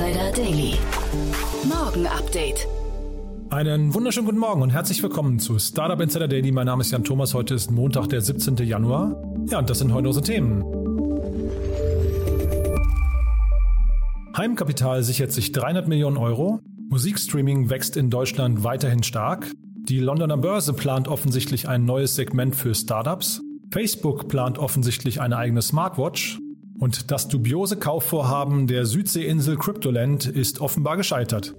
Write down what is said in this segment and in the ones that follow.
Insider Daily. Morgen Update. Einen wunderschönen guten Morgen und herzlich willkommen zu Startup Insider Daily. Mein Name ist Jan Thomas. Heute ist Montag, der 17. Januar. Ja, und das sind heute unsere Themen. Heimkapital sichert sich 300 Millionen Euro. Musikstreaming wächst in Deutschland weiterhin stark. Die Londoner Börse plant offensichtlich ein neues Segment für Startups. Facebook plant offensichtlich eine eigene Smartwatch. Und das dubiose Kaufvorhaben der Südseeinsel Cryptoland ist offenbar gescheitert.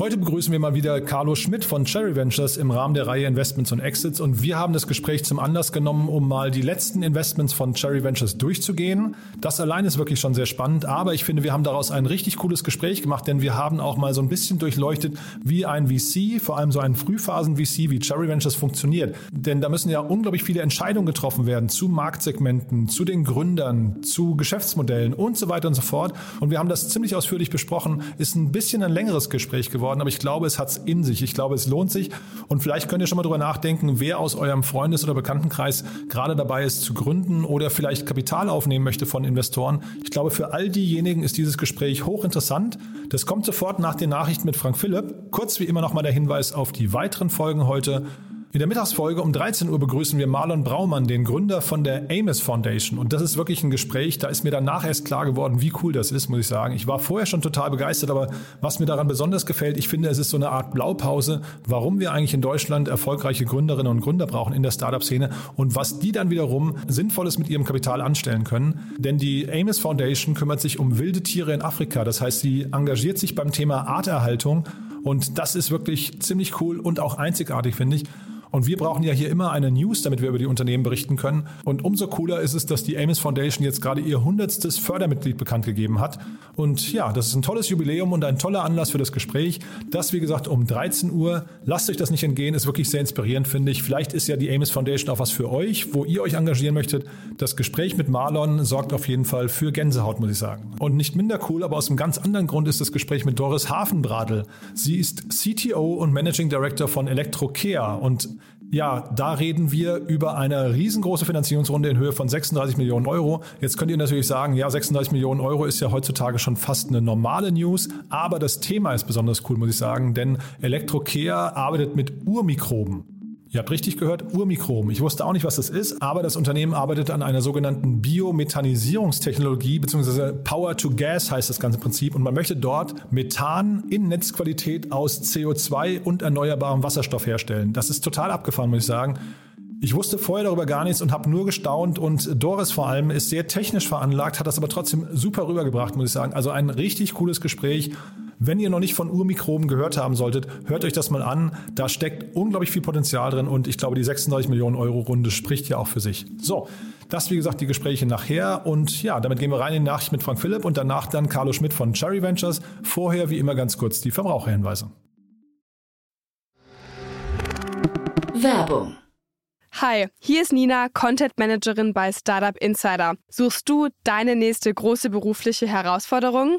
Heute begrüßen wir mal wieder Carlo Schmidt von Cherry Ventures im Rahmen der Reihe Investments und Exits und wir haben das Gespräch zum Anlass genommen, um mal die letzten Investments von Cherry Ventures durchzugehen. Das allein ist wirklich schon sehr spannend, aber ich finde, wir haben daraus ein richtig cooles Gespräch gemacht, denn wir haben auch mal so ein bisschen durchleuchtet, wie ein VC, vor allem so ein Frühphasen-VC wie Cherry Ventures funktioniert. Denn da müssen ja unglaublich viele Entscheidungen getroffen werden zu Marktsegmenten, zu den Gründern, zu Geschäftsmodellen und so weiter und so fort. Und wir haben das ziemlich ausführlich besprochen, ist ein bisschen ein längeres Gespräch geworden geworden, aber ich glaube, es hat es in sich. Ich glaube, es lohnt sich. Und vielleicht könnt ihr schon mal drüber nachdenken, wer aus eurem Freundes- oder Bekanntenkreis gerade dabei ist zu gründen oder vielleicht Kapital aufnehmen möchte von Investoren. Ich glaube, für all diejenigen ist dieses Gespräch hochinteressant. Das kommt sofort nach den Nachrichten mit Frank Philipp. Kurz wie immer nochmal der Hinweis auf die weiteren Folgen heute. In der Mittagsfolge um 13 Uhr begrüßen wir Marlon Braumann, den Gründer von der Amos Foundation. Und das ist wirklich ein Gespräch, da ist mir danach erst klar geworden, wie cool das ist, muss ich sagen. Ich war vorher schon total begeistert, aber was mir daran besonders gefällt, ich finde, es ist so eine Art Blaupause, warum wir eigentlich in Deutschland erfolgreiche Gründerinnen und Gründer brauchen in der Startup-Szene und was die dann wiederum Sinnvolles mit ihrem Kapital anstellen können. Denn die Amos Foundation kümmert sich um wilde Tiere in Afrika. Das heißt, sie engagiert sich beim Thema Arterhaltung und das ist wirklich ziemlich cool und auch einzigartig, finde ich. Und wir brauchen ja hier immer eine News, damit wir über die Unternehmen berichten können. Und umso cooler ist es, dass die Amos Foundation jetzt gerade ihr hundertstes Fördermitglied bekannt gegeben hat. Und ja, das ist ein tolles Jubiläum und ein toller Anlass für das Gespräch. Das, wie gesagt, um 13 Uhr. Lasst euch das nicht entgehen, ist wirklich sehr inspirierend, finde ich. Vielleicht ist ja die Amos Foundation auch was für euch, wo ihr euch engagieren möchtet. Das Gespräch mit Marlon sorgt auf jeden Fall für Gänsehaut, muss ich sagen. Und nicht minder cool, aber aus einem ganz anderen Grund ist das Gespräch mit Doris Hafenbradl. Sie ist CTO und Managing Director von Electrocare und ja, da reden wir über eine riesengroße Finanzierungsrunde in Höhe von 36 Millionen Euro. Jetzt könnt ihr natürlich sagen, ja, 36 Millionen Euro ist ja heutzutage schon fast eine normale News, aber das Thema ist besonders cool, muss ich sagen, denn Electrocare arbeitet mit Urmikroben. Ihr habt richtig gehört, Urmikrom. Ich wusste auch nicht, was das ist, aber das Unternehmen arbeitet an einer sogenannten Biomethanisierungstechnologie, beziehungsweise Power to Gas heißt das ganze Prinzip. Und man möchte dort Methan in Netzqualität aus CO2 und erneuerbarem Wasserstoff herstellen. Das ist total abgefahren, muss ich sagen. Ich wusste vorher darüber gar nichts und habe nur gestaunt und Doris vor allem ist sehr technisch veranlagt, hat das aber trotzdem super rübergebracht, muss ich sagen. Also ein richtig cooles Gespräch wenn ihr noch nicht von Urmikroben gehört haben solltet, hört euch das mal an. Da steckt unglaublich viel Potenzial drin und ich glaube, die 36 Millionen Euro Runde spricht ja auch für sich. So, das wie gesagt die Gespräche nachher und ja, damit gehen wir rein in die Nachricht mit Frank Philipp und danach dann Carlo Schmidt von Cherry Ventures. Vorher wie immer ganz kurz die Verbraucherhinweise. Werbung Hi, hier ist Nina, Content Managerin bei Startup Insider. Suchst du deine nächste große berufliche Herausforderung?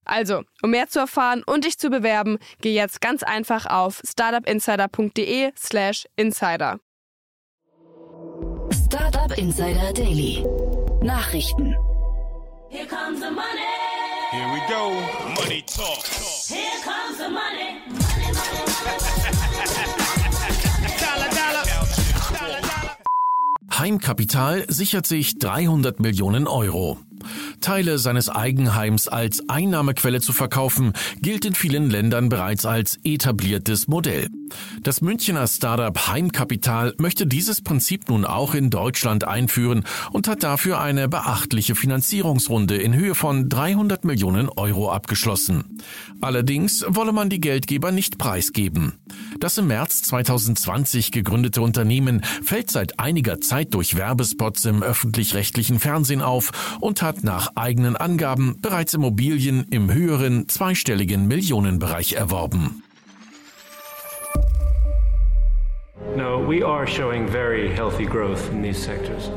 Also, um mehr zu erfahren und dich zu bewerben, geh jetzt ganz einfach auf startupinsider.de/slash insider. Startup Insider Daily. Nachrichten. Here comes the money. Here we go. Money talk. Here comes the money. Money, money, money. Dollar, dollar. Dollar, dollar. Heimkapital sichert sich 300 Millionen Euro. Teile seines Eigenheims als Einnahmequelle zu verkaufen, gilt in vielen Ländern bereits als etabliertes Modell. Das Münchner Startup Heimkapital möchte dieses Prinzip nun auch in Deutschland einführen und hat dafür eine beachtliche Finanzierungsrunde in Höhe von 300 Millionen Euro abgeschlossen. Allerdings wolle man die Geldgeber nicht preisgeben. Das im März 2020 gegründete Unternehmen fällt seit einiger Zeit durch Werbespots im öffentlich-rechtlichen Fernsehen auf und hat nach eigenen Angaben bereits Immobilien im höheren zweistelligen Millionenbereich erworben. No, we are showing very healthy growth in these sectors.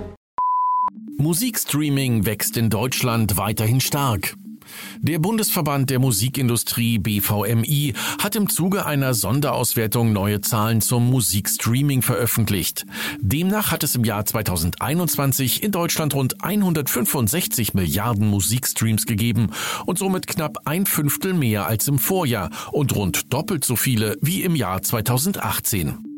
Musikstreaming wächst in Deutschland weiterhin stark. Der Bundesverband der Musikindustrie BVMI hat im Zuge einer Sonderauswertung neue Zahlen zum Musikstreaming veröffentlicht. Demnach hat es im Jahr 2021 in Deutschland rund 165 Milliarden Musikstreams gegeben und somit knapp ein Fünftel mehr als im Vorjahr und rund doppelt so viele wie im Jahr 2018.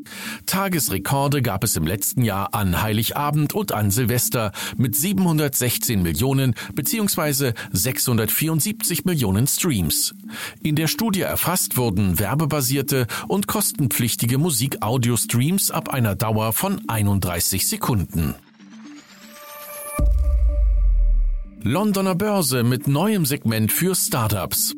Tagesrekorde gab es im letzten Jahr an Heiligabend und an Silvester mit 716 Millionen bzw. 674 Millionen Streams. In der Studie erfasst wurden werbebasierte und kostenpflichtige Musik-Audio-Streams ab einer Dauer von 31 Sekunden. Londoner Börse mit neuem Segment für Startups.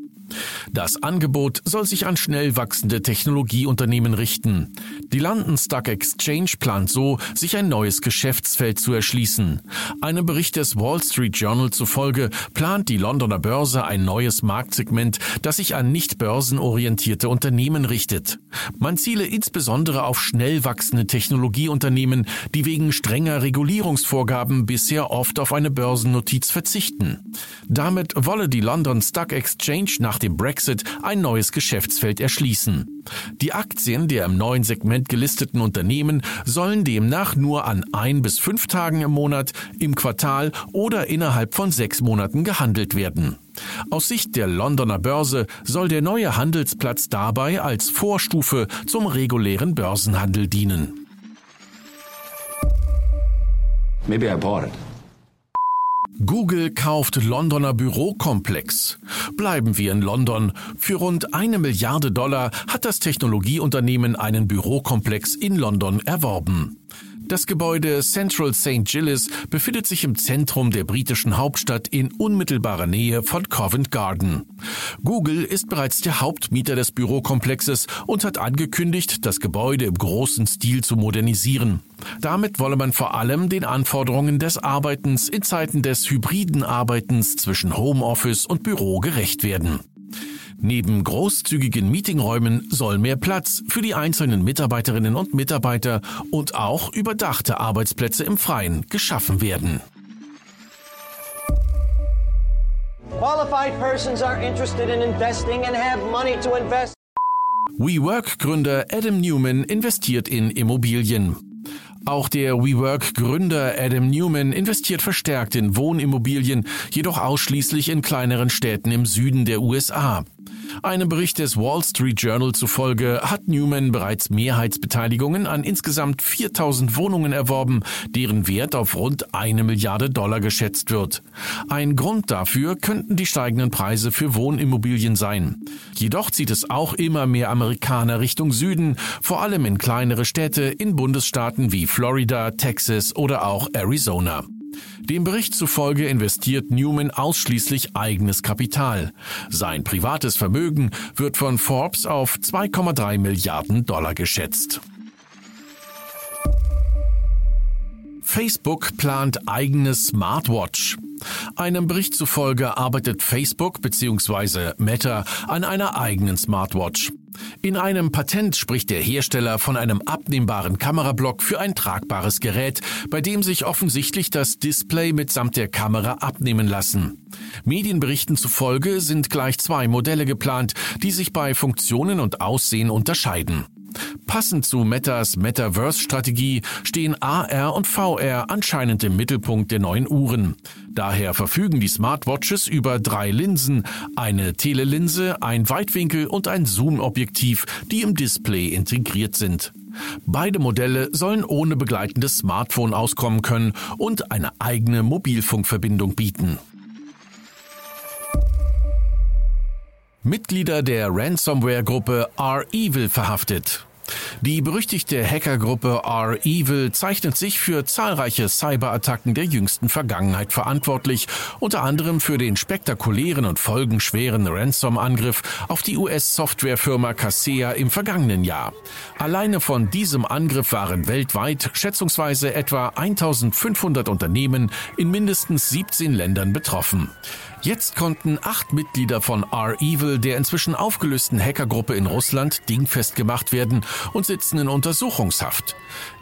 Das Angebot soll sich an schnell wachsende Technologieunternehmen richten. Die London Stock Exchange plant so, sich ein neues Geschäftsfeld zu erschließen. Einem Bericht des Wall Street Journal zufolge plant die Londoner Börse ein neues Marktsegment, das sich an nicht börsenorientierte Unternehmen richtet. Man ziele insbesondere auf schnell wachsende Technologieunternehmen, die wegen strenger Regulierungsvorgaben bisher oft auf eine Börsennotiz verzichten. Damit wolle die London Stock Exchange nach dem Brexit ein neues Geschäftsfeld erschließen. Die Aktien der im neuen Segment gelisteten Unternehmen sollen demnach nur an ein bis fünf Tagen im Monat, im Quartal oder innerhalb von sechs Monaten gehandelt werden. Aus Sicht der Londoner Börse soll der neue Handelsplatz dabei als Vorstufe zum regulären Börsenhandel dienen. Maybe I bought it. Google kauft Londoner Bürokomplex. Bleiben wir in London. Für rund eine Milliarde Dollar hat das Technologieunternehmen einen Bürokomplex in London erworben. Das Gebäude Central St. Gilles befindet sich im Zentrum der britischen Hauptstadt in unmittelbarer Nähe von Covent Garden. Google ist bereits der Hauptmieter des Bürokomplexes und hat angekündigt, das Gebäude im großen Stil zu modernisieren. Damit wolle man vor allem den Anforderungen des Arbeitens in Zeiten des hybriden Arbeitens zwischen Homeoffice und Büro gerecht werden. Neben großzügigen Meetingräumen soll mehr Platz für die einzelnen Mitarbeiterinnen und Mitarbeiter und auch überdachte Arbeitsplätze im Freien geschaffen werden. Qualified persons are interested in investing and have money to invest. WeWork-Gründer Adam Newman investiert in Immobilien. Auch der WeWork-Gründer Adam Newman investiert verstärkt in Wohnimmobilien, jedoch ausschließlich in kleineren Städten im Süden der USA. Einem Bericht des Wall Street Journal zufolge hat Newman bereits Mehrheitsbeteiligungen an insgesamt 4000 Wohnungen erworben, deren Wert auf rund eine Milliarde Dollar geschätzt wird. Ein Grund dafür könnten die steigenden Preise für Wohnimmobilien sein. Jedoch zieht es auch immer mehr Amerikaner Richtung Süden, vor allem in kleinere Städte in Bundesstaaten wie Florida, Texas oder auch Arizona. Dem Bericht zufolge investiert Newman ausschließlich eigenes Kapital. Sein privates Vermögen wird von Forbes auf 2,3 Milliarden Dollar geschätzt. Facebook plant eigenes Smartwatch. Einem Bericht zufolge arbeitet Facebook bzw. Meta an einer eigenen Smartwatch. In einem Patent spricht der Hersteller von einem abnehmbaren Kamerablock für ein tragbares Gerät, bei dem sich offensichtlich das Display mitsamt der Kamera abnehmen lassen. Medienberichten zufolge sind gleich zwei Modelle geplant, die sich bei Funktionen und Aussehen unterscheiden. Passend zu Metas Metaverse-Strategie stehen AR und VR anscheinend im Mittelpunkt der neuen Uhren. Daher verfügen die Smartwatches über drei Linsen, eine Telelinse, ein Weitwinkel und ein Zoom-Objektiv, die im Display integriert sind. Beide Modelle sollen ohne begleitendes Smartphone auskommen können und eine eigene Mobilfunkverbindung bieten. Mitglieder der Ransomware-Gruppe R-Evil verhaftet. Die berüchtigte Hackergruppe R-Evil zeichnet sich für zahlreiche Cyberattacken der jüngsten Vergangenheit verantwortlich, unter anderem für den spektakulären und folgenschweren Ransom-Angriff auf die US-Softwarefirma Kaseya im vergangenen Jahr. Alleine von diesem Angriff waren weltweit schätzungsweise etwa 1500 Unternehmen in mindestens 17 Ländern betroffen. Jetzt konnten acht Mitglieder von R-Evil, der inzwischen aufgelösten Hackergruppe in Russland, dingfest gemacht werden und sitzen in Untersuchungshaft.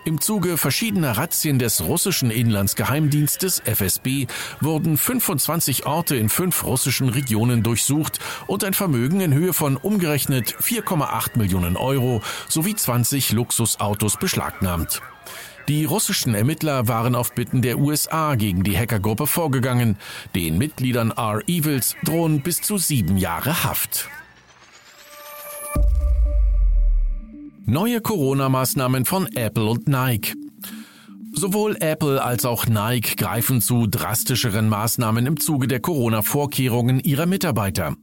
Im Zuge verschiedener Razzien des russischen Inlandsgeheimdienstes FSB wurden 25 Orte in fünf russischen Regionen durchsucht und ein Vermögen in Höhe von umgerechnet 4,8 Millionen Euro sowie 20 Luxusautos beschlagnahmt. Die russischen Ermittler waren auf Bitten der USA gegen die Hackergruppe vorgegangen. Den Mitgliedern R-Evils drohen bis zu sieben Jahre Haft. Neue Corona-Maßnahmen von Apple und Nike. Sowohl Apple als auch Nike greifen zu drastischeren Maßnahmen im Zuge der Corona-Vorkehrungen ihrer Mitarbeiter.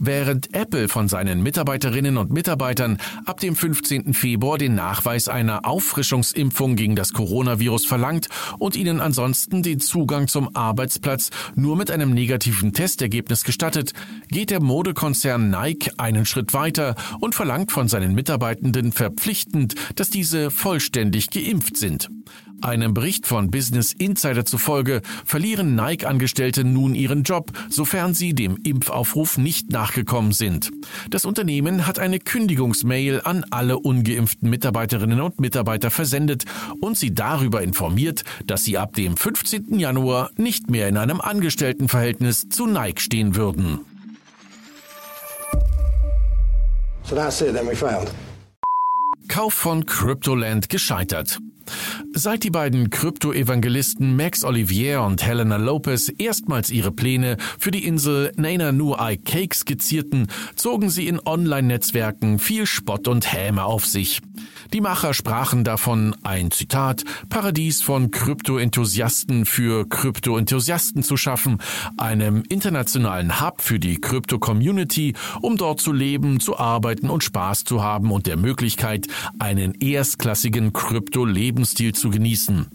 Während Apple von seinen Mitarbeiterinnen und Mitarbeitern ab dem 15. Februar den Nachweis einer Auffrischungsimpfung gegen das Coronavirus verlangt und ihnen ansonsten den Zugang zum Arbeitsplatz nur mit einem negativen Testergebnis gestattet, geht der Modekonzern Nike einen Schritt weiter und verlangt von seinen Mitarbeitenden verpflichtend, dass diese vollständig geimpft sind. Einem Bericht von Business Insider zufolge verlieren Nike-Angestellte nun ihren Job, sofern sie dem Impfaufruf nicht nachgekommen sind. Das Unternehmen hat eine Kündigungsmail an alle ungeimpften Mitarbeiterinnen und Mitarbeiter versendet und sie darüber informiert, dass sie ab dem 15. Januar nicht mehr in einem Angestelltenverhältnis zu Nike stehen würden. So that's it, then we failed. Kauf von Cryptoland gescheitert. Seit die beiden Krypto-Evangelisten Max Olivier und Helena Lopez erstmals ihre Pläne für die Insel Nana Nuai Cake skizzierten, zogen sie in Online-Netzwerken viel Spott und Häme auf sich. Die Macher sprachen davon, ein Zitat, Paradies von Krypto-Enthusiasten für Krypto-Enthusiasten zu schaffen, einem internationalen Hub für die Krypto-Community, um dort zu leben, zu arbeiten und Spaß zu haben und der Möglichkeit, einen erstklassigen Krypto-Lebensstil zu genießen.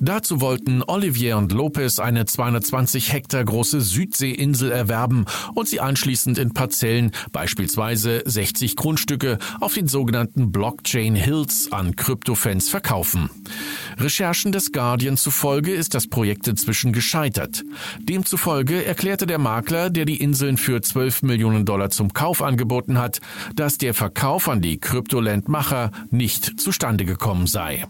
Dazu wollten Olivier und Lopez eine 220 Hektar große Südseeinsel erwerben und sie anschließend in Parzellen, beispielsweise 60 Grundstücke, auf den sogenannten Blockchain Hills an Kryptofans verkaufen. Recherchen des Guardian zufolge ist das Projekt inzwischen gescheitert. Demzufolge erklärte der Makler, der die Inseln für 12 Millionen Dollar zum Kauf angeboten hat, dass der Verkauf an die Kryptoland-Macher nicht zustande gekommen sei.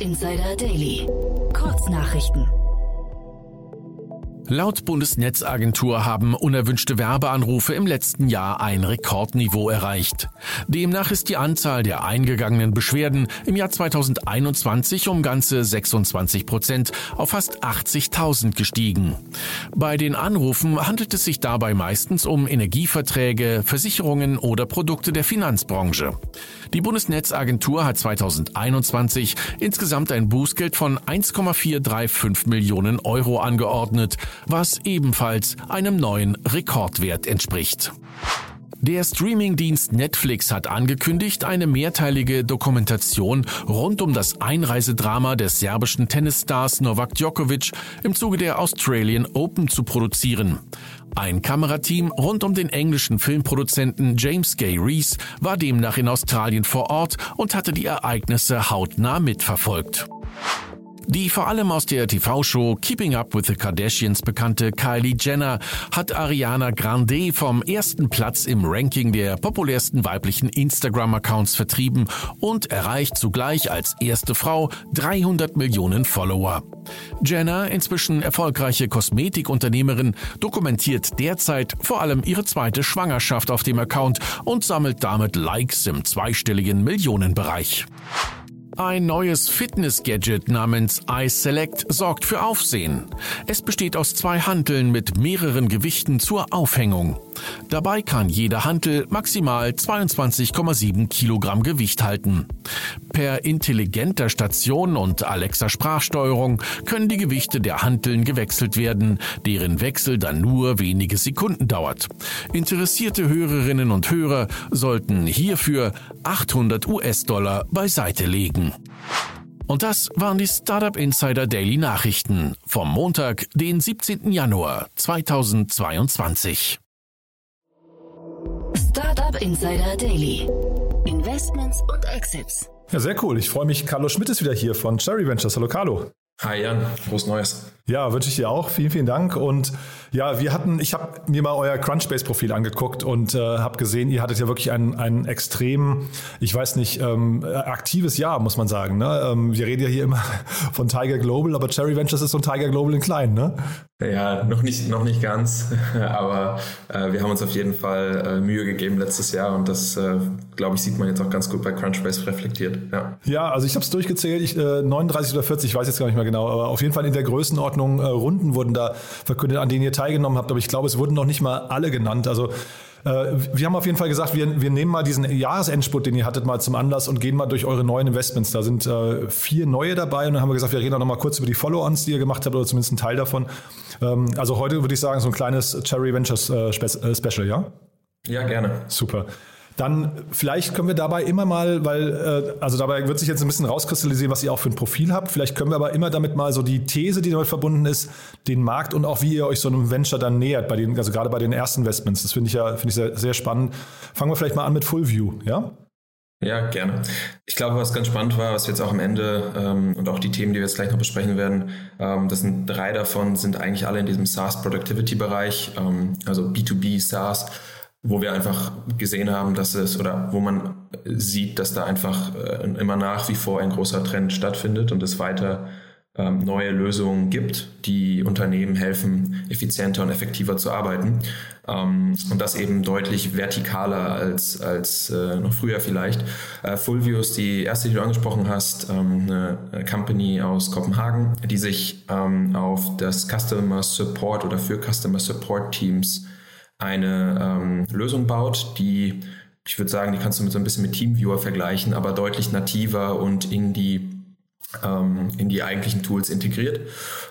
Insider Daily. Kurznachrichten. Laut Bundesnetzagentur haben unerwünschte Werbeanrufe im letzten Jahr ein Rekordniveau erreicht. Demnach ist die Anzahl der eingegangenen Beschwerden im Jahr 2021 um ganze 26 Prozent auf fast 80.000 gestiegen. Bei den Anrufen handelt es sich dabei meistens um Energieverträge, Versicherungen oder Produkte der Finanzbranche. Die Bundesnetzagentur hat 2021 insgesamt ein Bußgeld von 1,435 Millionen Euro angeordnet, was ebenfalls einem neuen Rekordwert entspricht. Der Streamingdienst Netflix hat angekündigt, eine mehrteilige Dokumentation rund um das Einreisedrama des serbischen Tennisstars Novak Djokovic im Zuge der Australian Open zu produzieren. Ein Kamerateam rund um den englischen Filmproduzenten James Gay Rees war demnach in Australien vor Ort und hatte die Ereignisse hautnah mitverfolgt. Die vor allem aus der TV-Show Keeping Up with the Kardashians bekannte Kylie Jenner hat Ariana Grande vom ersten Platz im Ranking der populärsten weiblichen Instagram-Accounts vertrieben und erreicht zugleich als erste Frau 300 Millionen Follower. Jenner, inzwischen erfolgreiche Kosmetikunternehmerin, dokumentiert derzeit vor allem ihre zweite Schwangerschaft auf dem Account und sammelt damit Likes im zweistelligen Millionenbereich. Ein neues Fitness-Gadget namens iSelect sorgt für Aufsehen. Es besteht aus zwei Hanteln mit mehreren Gewichten zur Aufhängung. Dabei kann jeder Hantel maximal 22,7 Kilogramm Gewicht halten. Per intelligenter Station und Alexa Sprachsteuerung können die Gewichte der Hanteln gewechselt werden, deren Wechsel dann nur wenige Sekunden dauert. Interessierte Hörerinnen und Hörer sollten hierfür 800 US-Dollar beiseite legen. Und das waren die Startup Insider Daily Nachrichten vom Montag, den 17. Januar 2022. Startup Insider Daily. Investments und Exits. Ja, sehr cool. Ich freue mich. Carlo Schmidt ist wieder hier von Cherry Ventures. Hallo Carlo. Hi Jan, frohes Neues. Ja, wünsche ich dir auch. Vielen, vielen Dank. Und ja, wir hatten, ich habe mir mal euer Crunchbase-Profil angeguckt und äh, habe gesehen, ihr hattet ja wirklich ein, ein extrem, ich weiß nicht, ähm, aktives Jahr, muss man sagen. Ne? Ähm, wir reden ja hier immer von Tiger Global, aber Cherry Ventures ist so ein Tiger Global in klein, ne? Ja, noch nicht, noch nicht ganz, aber äh, wir haben uns auf jeden Fall äh, Mühe gegeben letztes Jahr und das, äh, glaube ich, sieht man jetzt auch ganz gut bei Crunchbase reflektiert. Ja, ja also ich habe es durchgezählt, ich, 39 äh, oder 40, ich weiß jetzt gar nicht mehr genau, aber auf jeden Fall in der Größenordnung Ordnung äh, Runden wurden da verkündet, an denen ihr teilgenommen habt. Aber ich glaube, es wurden noch nicht mal alle genannt. Also wir haben auf jeden Fall gesagt, wir, wir nehmen mal diesen Jahresendspurt, den ihr hattet, mal zum Anlass und gehen mal durch eure neuen Investments. Da sind äh, vier neue dabei und dann haben wir gesagt, wir reden auch noch mal kurz über die Follow-ons, die ihr gemacht habt oder zumindest einen Teil davon. Ähm, also heute würde ich sagen, so ein kleines Cherry Ventures äh, äh Special, ja? Ja, gerne. Super. Dann vielleicht können wir dabei immer mal, weil, äh, also dabei wird sich jetzt ein bisschen rauskristallisieren, was ihr auch für ein Profil habt. Vielleicht können wir aber immer damit mal so die These, die damit verbunden ist, den Markt und auch wie ihr euch so einem Venture dann nähert, bei den, also gerade bei den ersten Investments. Das finde ich ja, finde ich sehr, sehr spannend. Fangen wir vielleicht mal an mit Fullview, ja? Ja, gerne. Ich glaube, was ganz spannend war, was wir jetzt auch am Ende ähm, und auch die Themen, die wir jetzt gleich noch besprechen werden, ähm, das sind drei davon, sind eigentlich alle in diesem SaaS Productivity Bereich, ähm, also B2B SaaS wo wir einfach gesehen haben, dass es oder wo man sieht, dass da einfach äh, immer nach wie vor ein großer Trend stattfindet und es weiter ähm, neue Lösungen gibt, die Unternehmen helfen, effizienter und effektiver zu arbeiten. Ähm, und das eben deutlich vertikaler als, als äh, noch früher vielleicht. Äh, Fulvio ist die erste, die du angesprochen hast, ähm, eine Company aus Kopenhagen, die sich ähm, auf das Customer Support oder für Customer Support Teams eine ähm, Lösung baut, die, ich würde sagen, die kannst du mit so ein bisschen mit Teamviewer vergleichen, aber deutlich nativer und in die ähm, in die eigentlichen Tools integriert,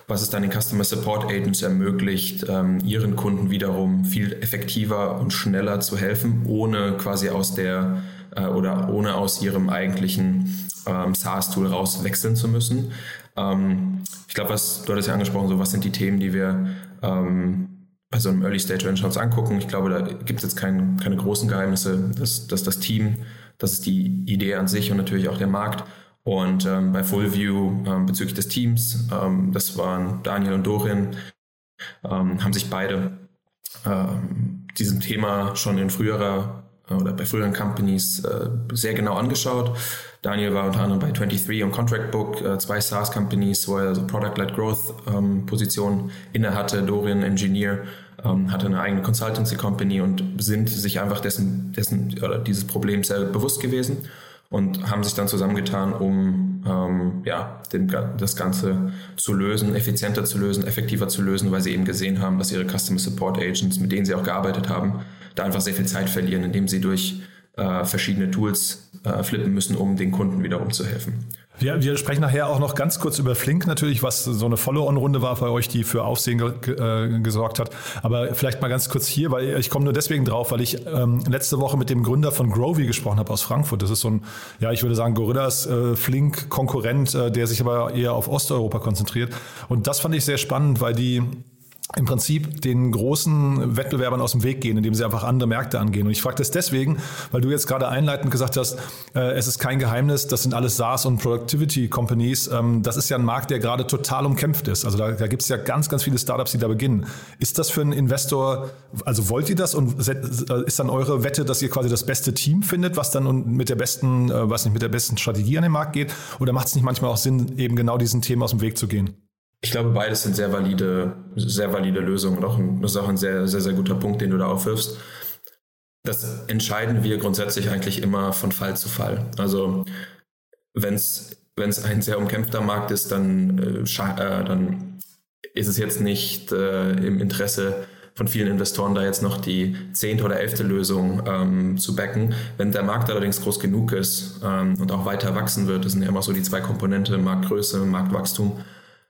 was es dann den Customer Support Agents ermöglicht, ähm, ihren Kunden wiederum viel effektiver und schneller zu helfen, ohne quasi aus der äh, oder ohne aus ihrem eigentlichen ähm, SaaS-Tool raus wechseln zu müssen. Ähm, ich glaube, was du hattest ja angesprochen, so was sind die Themen, die wir ähm, bei so einem Early Stage Venture uns angucken. Ich glaube, da gibt es jetzt kein, keine großen Geheimnisse, dass, dass das Team, das ist die Idee an sich und natürlich auch der Markt. Und ähm, bei Fullview ähm, bezüglich des Teams, ähm, das waren Daniel und Dorin, ähm, haben sich beide ähm, diesem Thema schon in früherer äh, oder bei früheren Companies äh, sehr genau angeschaut. Daniel war unter anderem bei 23 und Contract Book, äh, zwei SaaS-Companies, wo er so Product-led Growth-Positionen ähm, inne hatte. Dorian Engineer ähm, hatte eine eigene Consultancy-Company und sind sich einfach dessen, dessen oder dieses Problems sehr bewusst gewesen und haben sich dann zusammengetan, um ähm, ja, den, das Ganze zu lösen, effizienter zu lösen, effektiver zu lösen, weil sie eben gesehen haben, dass ihre Customer Support Agents, mit denen sie auch gearbeitet haben, da einfach sehr viel Zeit verlieren, indem sie durch äh, verschiedene Tools äh, flippen müssen, um den Kunden wiederum zu helfen. Wir, wir sprechen nachher auch noch ganz kurz über Flink natürlich, was so eine Follow-on-Runde war bei euch, die für Aufsehen ge äh, gesorgt hat. Aber vielleicht mal ganz kurz hier, weil ich komme nur deswegen drauf, weil ich ähm, letzte Woche mit dem Gründer von Grovy gesprochen habe aus Frankfurt. Das ist so ein, ja, ich würde sagen, Gorillas äh, Flink-Konkurrent, äh, der sich aber eher auf Osteuropa konzentriert. Und das fand ich sehr spannend, weil die im Prinzip den großen Wettbewerbern aus dem Weg gehen, indem sie einfach andere Märkte angehen. Und ich frage das deswegen, weil du jetzt gerade einleitend gesagt hast, äh, es ist kein Geheimnis, das sind alles SaaS und Productivity Companies. Ähm, das ist ja ein Markt, der gerade total umkämpft ist. Also da, da gibt es ja ganz, ganz viele Startups, die da beginnen. Ist das für einen Investor, also wollt ihr das und äh, ist dann eure Wette, dass ihr quasi das beste Team findet, was dann mit der besten, äh, was nicht, mit der besten Strategie an den Markt geht? Oder macht es nicht manchmal auch Sinn, eben genau diesen Themen aus dem Weg zu gehen? Ich glaube, beides sind sehr valide, sehr valide Lösungen und auch ein, das ist auch ein sehr, sehr, sehr guter Punkt, den du da aufwirfst. Das entscheiden wir grundsätzlich eigentlich immer von Fall zu Fall. Also wenn es ein sehr umkämpfter Markt ist, dann, äh, äh, dann ist es jetzt nicht äh, im Interesse von vielen Investoren da jetzt noch die zehnte oder elfte Lösung ähm, zu backen. Wenn der Markt allerdings groß genug ist ähm, und auch weiter wachsen wird, das sind ja immer so die zwei Komponente, Marktgröße, Marktwachstum,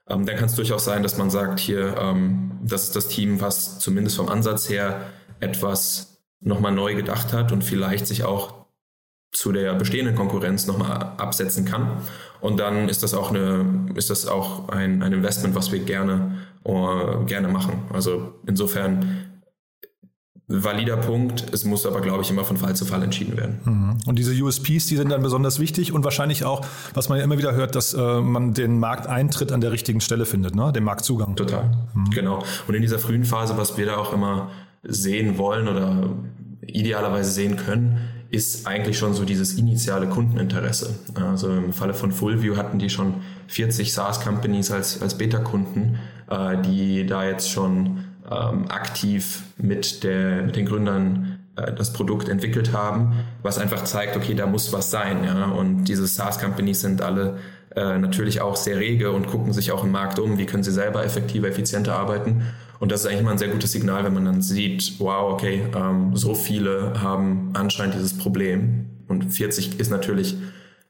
ähm, dann kann es durchaus sein, dass man sagt, hier, ähm, das ist das Team, was zumindest vom Ansatz her etwas nochmal neu gedacht hat und vielleicht sich auch zu der bestehenden Konkurrenz nochmal absetzen kann. Und dann ist das auch, eine, ist das auch ein, ein Investment, was wir gerne, uh, gerne machen. Also insofern valider Punkt. Es muss aber, glaube ich, immer von Fall zu Fall entschieden werden. Mhm. Und diese USPs, die sind dann besonders wichtig und wahrscheinlich auch, was man ja immer wieder hört, dass äh, man den Markteintritt an der richtigen Stelle findet, ne? den Marktzugang. Total, mhm. genau. Und in dieser frühen Phase, was wir da auch immer sehen wollen oder idealerweise sehen können, ist eigentlich schon so dieses initiale Kundeninteresse. Also im Falle von Fullview hatten die schon 40 SaaS-Companies als, als Beta-Kunden, äh, die da jetzt schon ähm, aktiv mit, der, mit den Gründern äh, das Produkt entwickelt haben, was einfach zeigt, okay, da muss was sein. Ja? Und diese SaaS-Companies sind alle äh, natürlich auch sehr rege und gucken sich auch im Markt um, wie können sie selber effektiver, effizienter arbeiten. Und das ist eigentlich immer ein sehr gutes Signal, wenn man dann sieht, wow, okay, ähm, so viele haben anscheinend dieses Problem. Und 40 ist natürlich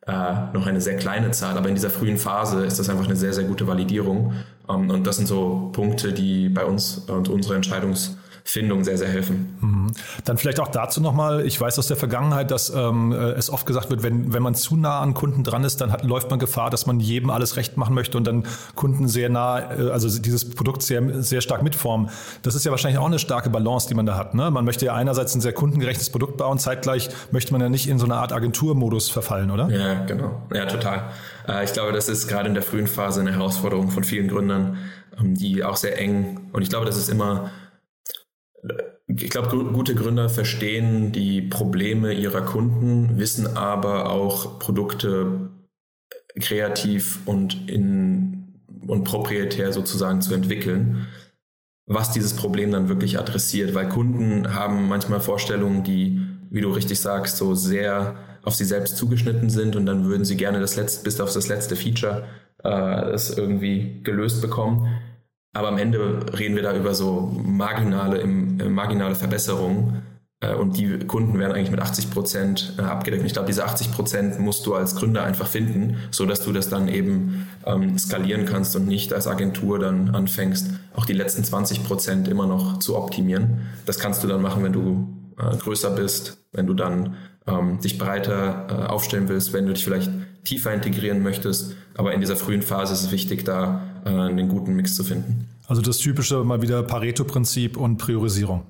äh, noch eine sehr kleine Zahl, aber in dieser frühen Phase ist das einfach eine sehr, sehr gute Validierung. Ähm, und das sind so Punkte, die bei uns und unserer Entscheidungs- Findung sehr, sehr helfen. Mhm. Dann vielleicht auch dazu nochmal, ich weiß aus der Vergangenheit, dass ähm, äh, es oft gesagt wird, wenn, wenn man zu nah an Kunden dran ist, dann hat, läuft man Gefahr, dass man jedem alles recht machen möchte und dann Kunden sehr nah, äh, also dieses Produkt sehr, sehr stark mitformen. Das ist ja wahrscheinlich auch eine starke Balance, die man da hat. Ne? Man möchte ja einerseits ein sehr kundengerechtes Produkt bauen, zeitgleich möchte man ja nicht in so eine Art Agenturmodus verfallen, oder? Ja, genau. Ja, total. Äh, ich glaube, das ist gerade in der frühen Phase eine Herausforderung von vielen Gründern, ähm, die auch sehr eng, und ich glaube, das ist immer ich glaube, gute Gründer verstehen die Probleme ihrer Kunden, wissen aber auch Produkte kreativ und in und proprietär sozusagen zu entwickeln, was dieses Problem dann wirklich adressiert, weil Kunden haben manchmal Vorstellungen, die, wie du richtig sagst, so sehr auf sie selbst zugeschnitten sind und dann würden sie gerne das letzte, bis auf das letzte Feature äh, das irgendwie gelöst bekommen. Aber am Ende reden wir da über so marginale, äh, marginale Verbesserungen. Äh, und die Kunden werden eigentlich mit 80 Prozent äh, abgedeckt. Und ich glaube, diese 80 Prozent musst du als Gründer einfach finden, so dass du das dann eben ähm, skalieren kannst und nicht als Agentur dann anfängst, auch die letzten 20 Prozent immer noch zu optimieren. Das kannst du dann machen, wenn du äh, größer bist, wenn du dann ähm, dich breiter äh, aufstellen willst, wenn du dich vielleicht tiefer integrieren möchtest. Aber in dieser frühen Phase ist es wichtig, da äh, einen guten Mix zu finden. Also das typische mal wieder Pareto-Prinzip und Priorisierung.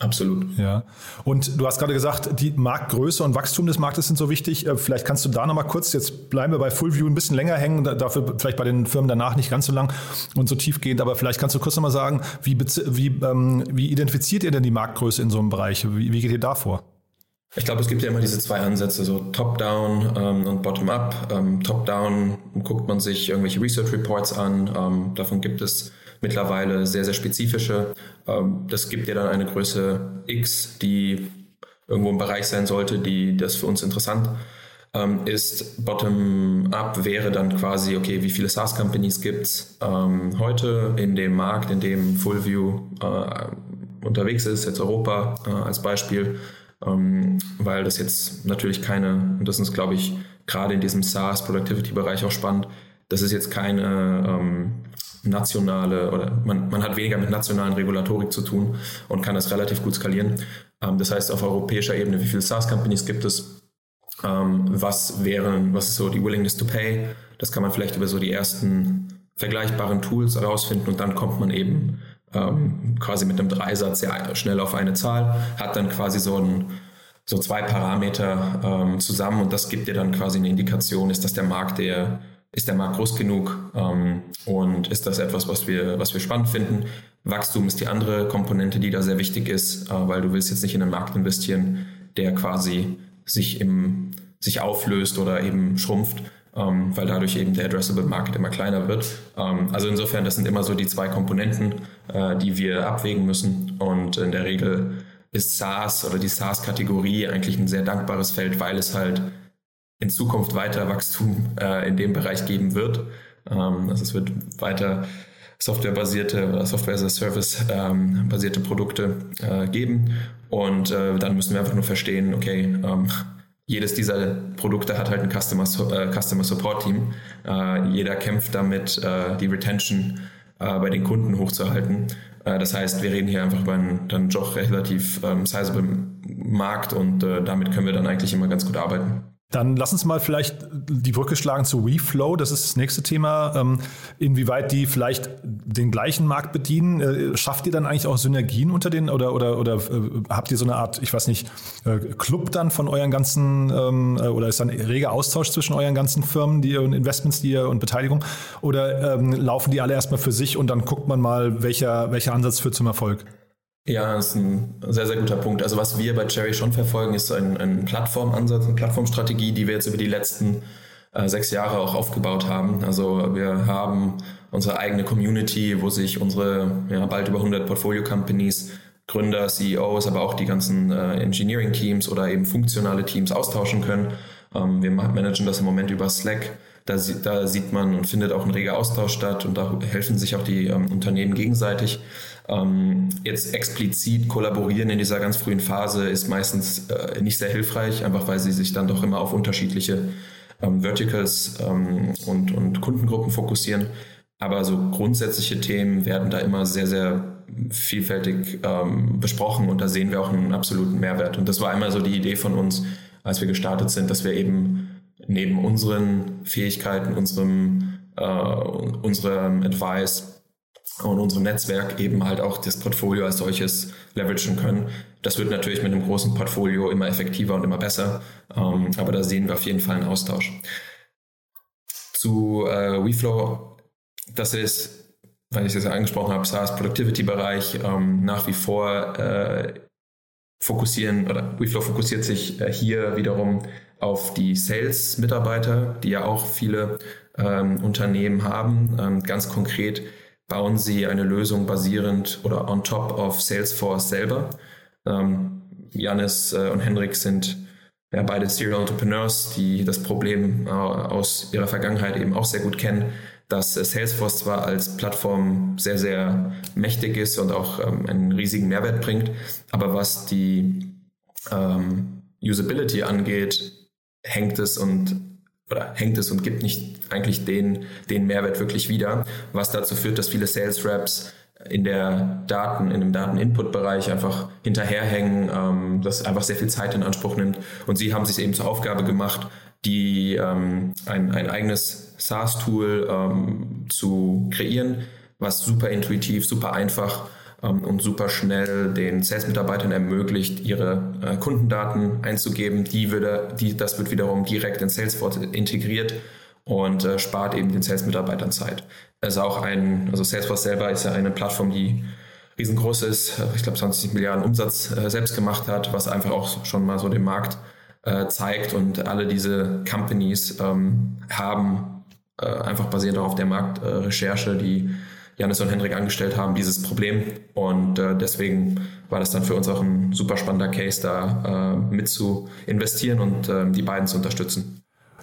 Absolut. Ja. Und du hast gerade gesagt, die Marktgröße und Wachstum des Marktes sind so wichtig. Äh, vielleicht kannst du da nochmal kurz, jetzt bleiben wir bei Fullview ein bisschen länger hängen, dafür vielleicht bei den Firmen danach nicht ganz so lang und so tiefgehend, aber vielleicht kannst du kurz nochmal sagen, wie, wie, ähm, wie identifiziert ihr denn die Marktgröße in so einem Bereich? Wie, wie geht ihr da vor? Ich glaube, es gibt ja immer diese zwei Ansätze, so Top-Down ähm, und Bottom-Up. Ähm, Top-Down guckt man sich irgendwelche Research Reports an. Ähm, davon gibt es mittlerweile sehr, sehr spezifische. Ähm, das gibt dir dann eine Größe X, die irgendwo im Bereich sein sollte, die das für uns interessant ähm, ist. Bottom-up wäre dann quasi, okay, wie viele SaaS-Companies gibt es ähm, heute in dem Markt, in dem Fullview äh, unterwegs ist, jetzt Europa äh, als Beispiel ähm, weil das jetzt natürlich keine, und das ist, glaube ich, gerade in diesem SaaS-Productivity-Bereich auch spannend, das ist jetzt keine ähm, nationale oder man, man hat weniger mit nationalen Regulatorik zu tun und kann das relativ gut skalieren. Ähm, das heißt, auf europäischer Ebene, wie viele SaaS-Companies gibt es? Ähm, was wären, was ist so die Willingness to Pay? Das kann man vielleicht über so die ersten vergleichbaren Tools herausfinden und dann kommt man eben ähm, quasi mit einem Dreisatz sehr schnell auf eine Zahl, hat dann quasi so ein so zwei Parameter ähm, zusammen und das gibt dir dann quasi eine Indikation, ist das der Markt, der ist der Markt groß genug ähm, und ist das etwas, was wir, was wir spannend finden. Wachstum ist die andere Komponente, die da sehr wichtig ist, äh, weil du willst jetzt nicht in einen Markt investieren, der quasi sich im, sich auflöst oder eben schrumpft, ähm, weil dadurch eben der Addressable Market immer kleiner wird. Ähm, also insofern, das sind immer so die zwei Komponenten, äh, die wir abwägen müssen. Und in der Regel ist SaaS oder die SaaS-Kategorie eigentlich ein sehr dankbares Feld, weil es halt in Zukunft weiter Wachstum äh, in dem Bereich geben wird. Ähm, also es wird weiter softwarebasierte oder Software as a Service ähm, basierte Produkte äh, geben. Und äh, dann müssen wir einfach nur verstehen, okay, ähm, jedes dieser Produkte hat halt ein Customer, äh, Customer Support Team. Äh, jeder kämpft damit, äh, die Retention äh, bei den Kunden hochzuhalten. Äh, das heißt, wir reden hier einfach über einen dann doch relativ ähm, sizable Markt und äh, damit können wir dann eigentlich immer ganz gut arbeiten. Dann lass uns mal vielleicht die Brücke schlagen zu WeFlow. Das ist das nächste Thema. Ähm, inwieweit die vielleicht den gleichen Markt bedienen. Äh, schafft ihr dann eigentlich auch Synergien unter den oder oder oder äh, habt ihr so eine Art, ich weiß nicht, äh, Club dann von euren ganzen ähm, oder ist dann reger Austausch zwischen euren ganzen Firmen, die und Investments, die ihr und Beteiligung? Oder ähm, laufen die alle erstmal für sich und dann guckt man mal, welcher welcher Ansatz führt zum Erfolg? Ja, das ist ein sehr, sehr guter Punkt. Also was wir bei Cherry schon verfolgen, ist ein, ein Plattformansatz, eine Plattformstrategie, die wir jetzt über die letzten äh, sechs Jahre auch aufgebaut haben. Also wir haben unsere eigene Community, wo sich unsere ja, bald über 100 Portfolio-Companies, Gründer, CEOs, aber auch die ganzen äh, Engineering-Teams oder eben funktionale Teams austauschen können. Ähm, wir managen das im Moment über Slack. Da, da, sieht man und findet auch ein reger Austausch statt und da helfen sich auch die ähm, Unternehmen gegenseitig. Ähm, jetzt explizit kollaborieren in dieser ganz frühen Phase ist meistens äh, nicht sehr hilfreich, einfach weil sie sich dann doch immer auf unterschiedliche ähm, Verticals ähm, und, und Kundengruppen fokussieren. Aber so grundsätzliche Themen werden da immer sehr, sehr vielfältig ähm, besprochen und da sehen wir auch einen absoluten Mehrwert. Und das war einmal so die Idee von uns, als wir gestartet sind, dass wir eben neben unseren Fähigkeiten, unserem, äh, unserem Advice und unserem Netzwerk eben halt auch das Portfolio als solches leveragen können. Das wird natürlich mit einem großen Portfolio immer effektiver und immer besser, ähm, aber da sehen wir auf jeden Fall einen Austausch. Zu äh, WeFlow, das ist, weil ich es ja angesprochen habe, SaaS Productivity Bereich ähm, nach wie vor äh, fokussieren oder WeFlow fokussiert sich äh, hier wiederum auf die Sales-Mitarbeiter, die ja auch viele ähm, Unternehmen haben. Ähm, ganz konkret bauen sie eine Lösung basierend oder on top of Salesforce selber. Ähm, Janis äh, und Henrik sind ja beide Serial Entrepreneurs, die das Problem äh, aus ihrer Vergangenheit eben auch sehr gut kennen, dass äh, Salesforce zwar als Plattform sehr, sehr mächtig ist und auch ähm, einen riesigen Mehrwert bringt, aber was die ähm, Usability angeht, hängt es und oder hängt es und gibt nicht eigentlich den, den Mehrwert wirklich wieder, was dazu führt, dass viele Sales Reps in der Daten, in dem Daten-Input-Bereich einfach hinterherhängen, ähm, das einfach sehr viel Zeit in Anspruch nimmt. Und sie haben sich eben zur Aufgabe gemacht, die ähm, ein, ein eigenes SaaS-Tool ähm, zu kreieren, was super intuitiv, super einfach ähm, und super schnell den Sales-Mitarbeitern ermöglicht, ihre äh, Kundendaten einzugeben. Die würde, die, das wird wiederum direkt in Salesforce integriert und äh, spart eben den Sales-Mitarbeitern Zeit. Es ist auch ein, also Salesforce selber ist ja eine Plattform, die riesengroß ist, äh, ich glaube 20 Milliarden Umsatz äh, selbst gemacht hat, was einfach auch schon mal so den Markt äh, zeigt und alle diese Companies ähm, haben äh, einfach basierend auf der Marktrecherche, die Janis und Hendrik angestellt haben, dieses Problem. Und äh, deswegen war das dann für uns auch ein super spannender Case, da äh, mit zu investieren und äh, die beiden zu unterstützen.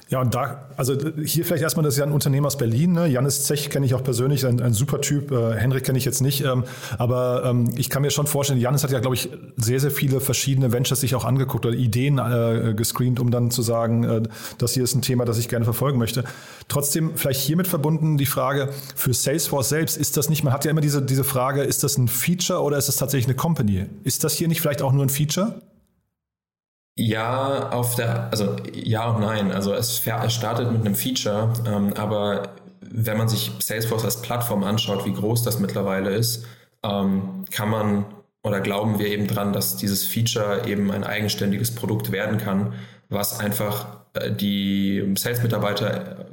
Ja, und da, also hier vielleicht erstmal, das ist ja ein Unternehmer aus Berlin. Ne? Janis Zech kenne ich auch persönlich, ein, ein super Typ. Äh, Henrik kenne ich jetzt nicht. Ähm, aber ähm, ich kann mir schon vorstellen, Janis hat ja, glaube ich, sehr, sehr viele verschiedene Ventures sich auch angeguckt oder Ideen äh, gescreent, um dann zu sagen, äh, das hier ist ein Thema, das ich gerne verfolgen möchte. Trotzdem vielleicht hiermit verbunden die Frage, für Salesforce selbst, ist das nicht, man hat ja immer diese, diese Frage, ist das ein Feature oder ist das tatsächlich eine Company? Ist das hier nicht vielleicht auch nur ein Feature? Ja, auf der, also ja und nein. Also es, es startet mit einem Feature, ähm, aber wenn man sich Salesforce als Plattform anschaut, wie groß das mittlerweile ist, ähm, kann man oder glauben wir eben dran, dass dieses Feature eben ein eigenständiges Produkt werden kann, was einfach äh, die Sales-Mitarbeiter,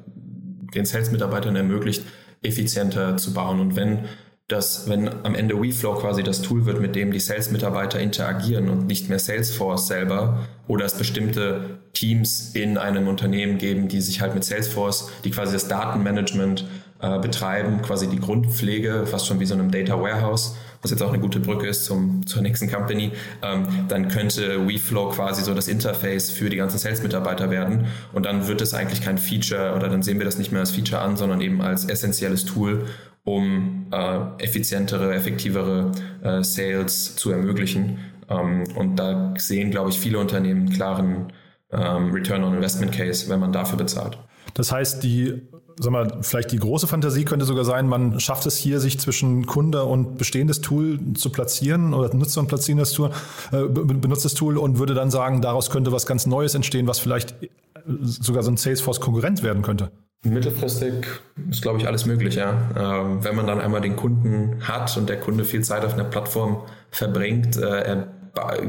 den Sales-Mitarbeitern ermöglicht, effizienter zu bauen. Und wenn dass wenn am Ende WeFlow quasi das Tool wird, mit dem die Sales-Mitarbeiter interagieren und nicht mehr Salesforce selber oder es bestimmte Teams in einem Unternehmen geben, die sich halt mit Salesforce, die quasi das Datenmanagement äh, betreiben, quasi die Grundpflege, fast schon wie so einem Data Warehouse, was jetzt auch eine gute Brücke ist zum, zur nächsten Company, ähm, dann könnte WeFlow quasi so das Interface für die ganzen Sales-Mitarbeiter werden. Und dann wird es eigentlich kein Feature oder dann sehen wir das nicht mehr als Feature an, sondern eben als essentielles Tool um äh, effizientere, effektivere äh, Sales zu ermöglichen. Ähm, und da sehen, glaube ich, viele Unternehmen klaren ähm, Return on Investment Case, wenn man dafür bezahlt. Das heißt, die sag mal, vielleicht die große Fantasie könnte sogar sein, man schafft es hier, sich zwischen Kunde und bestehendes Tool zu platzieren oder Nutzer und platzierendes Tool, äh, benutztes Tool und würde dann sagen, daraus könnte was ganz Neues entstehen, was vielleicht sogar so ein Salesforce-Konkurrent werden könnte. Mittelfristig ist, glaube ich, alles möglich, ja. Ähm, wenn man dann einmal den Kunden hat und der Kunde viel Zeit auf einer Plattform verbringt, äh,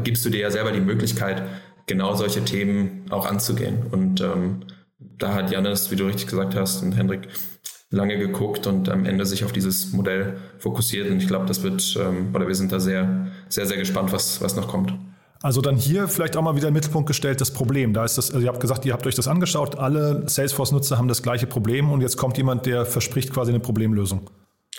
gibst du dir ja selber die Möglichkeit, genau solche Themen auch anzugehen. Und ähm, da hat Janis, wie du richtig gesagt hast, und Hendrik lange geguckt und am Ende sich auf dieses Modell fokussiert. Und ich glaube, das wird, ähm, oder wir sind da sehr, sehr, sehr gespannt, was, was noch kommt. Also dann hier vielleicht auch mal wieder im Mittelpunkt gestellt das Problem. Da ist das, also ihr habt gesagt, ihr habt euch das angeschaut, alle Salesforce-Nutzer haben das gleiche Problem und jetzt kommt jemand, der verspricht quasi eine Problemlösung.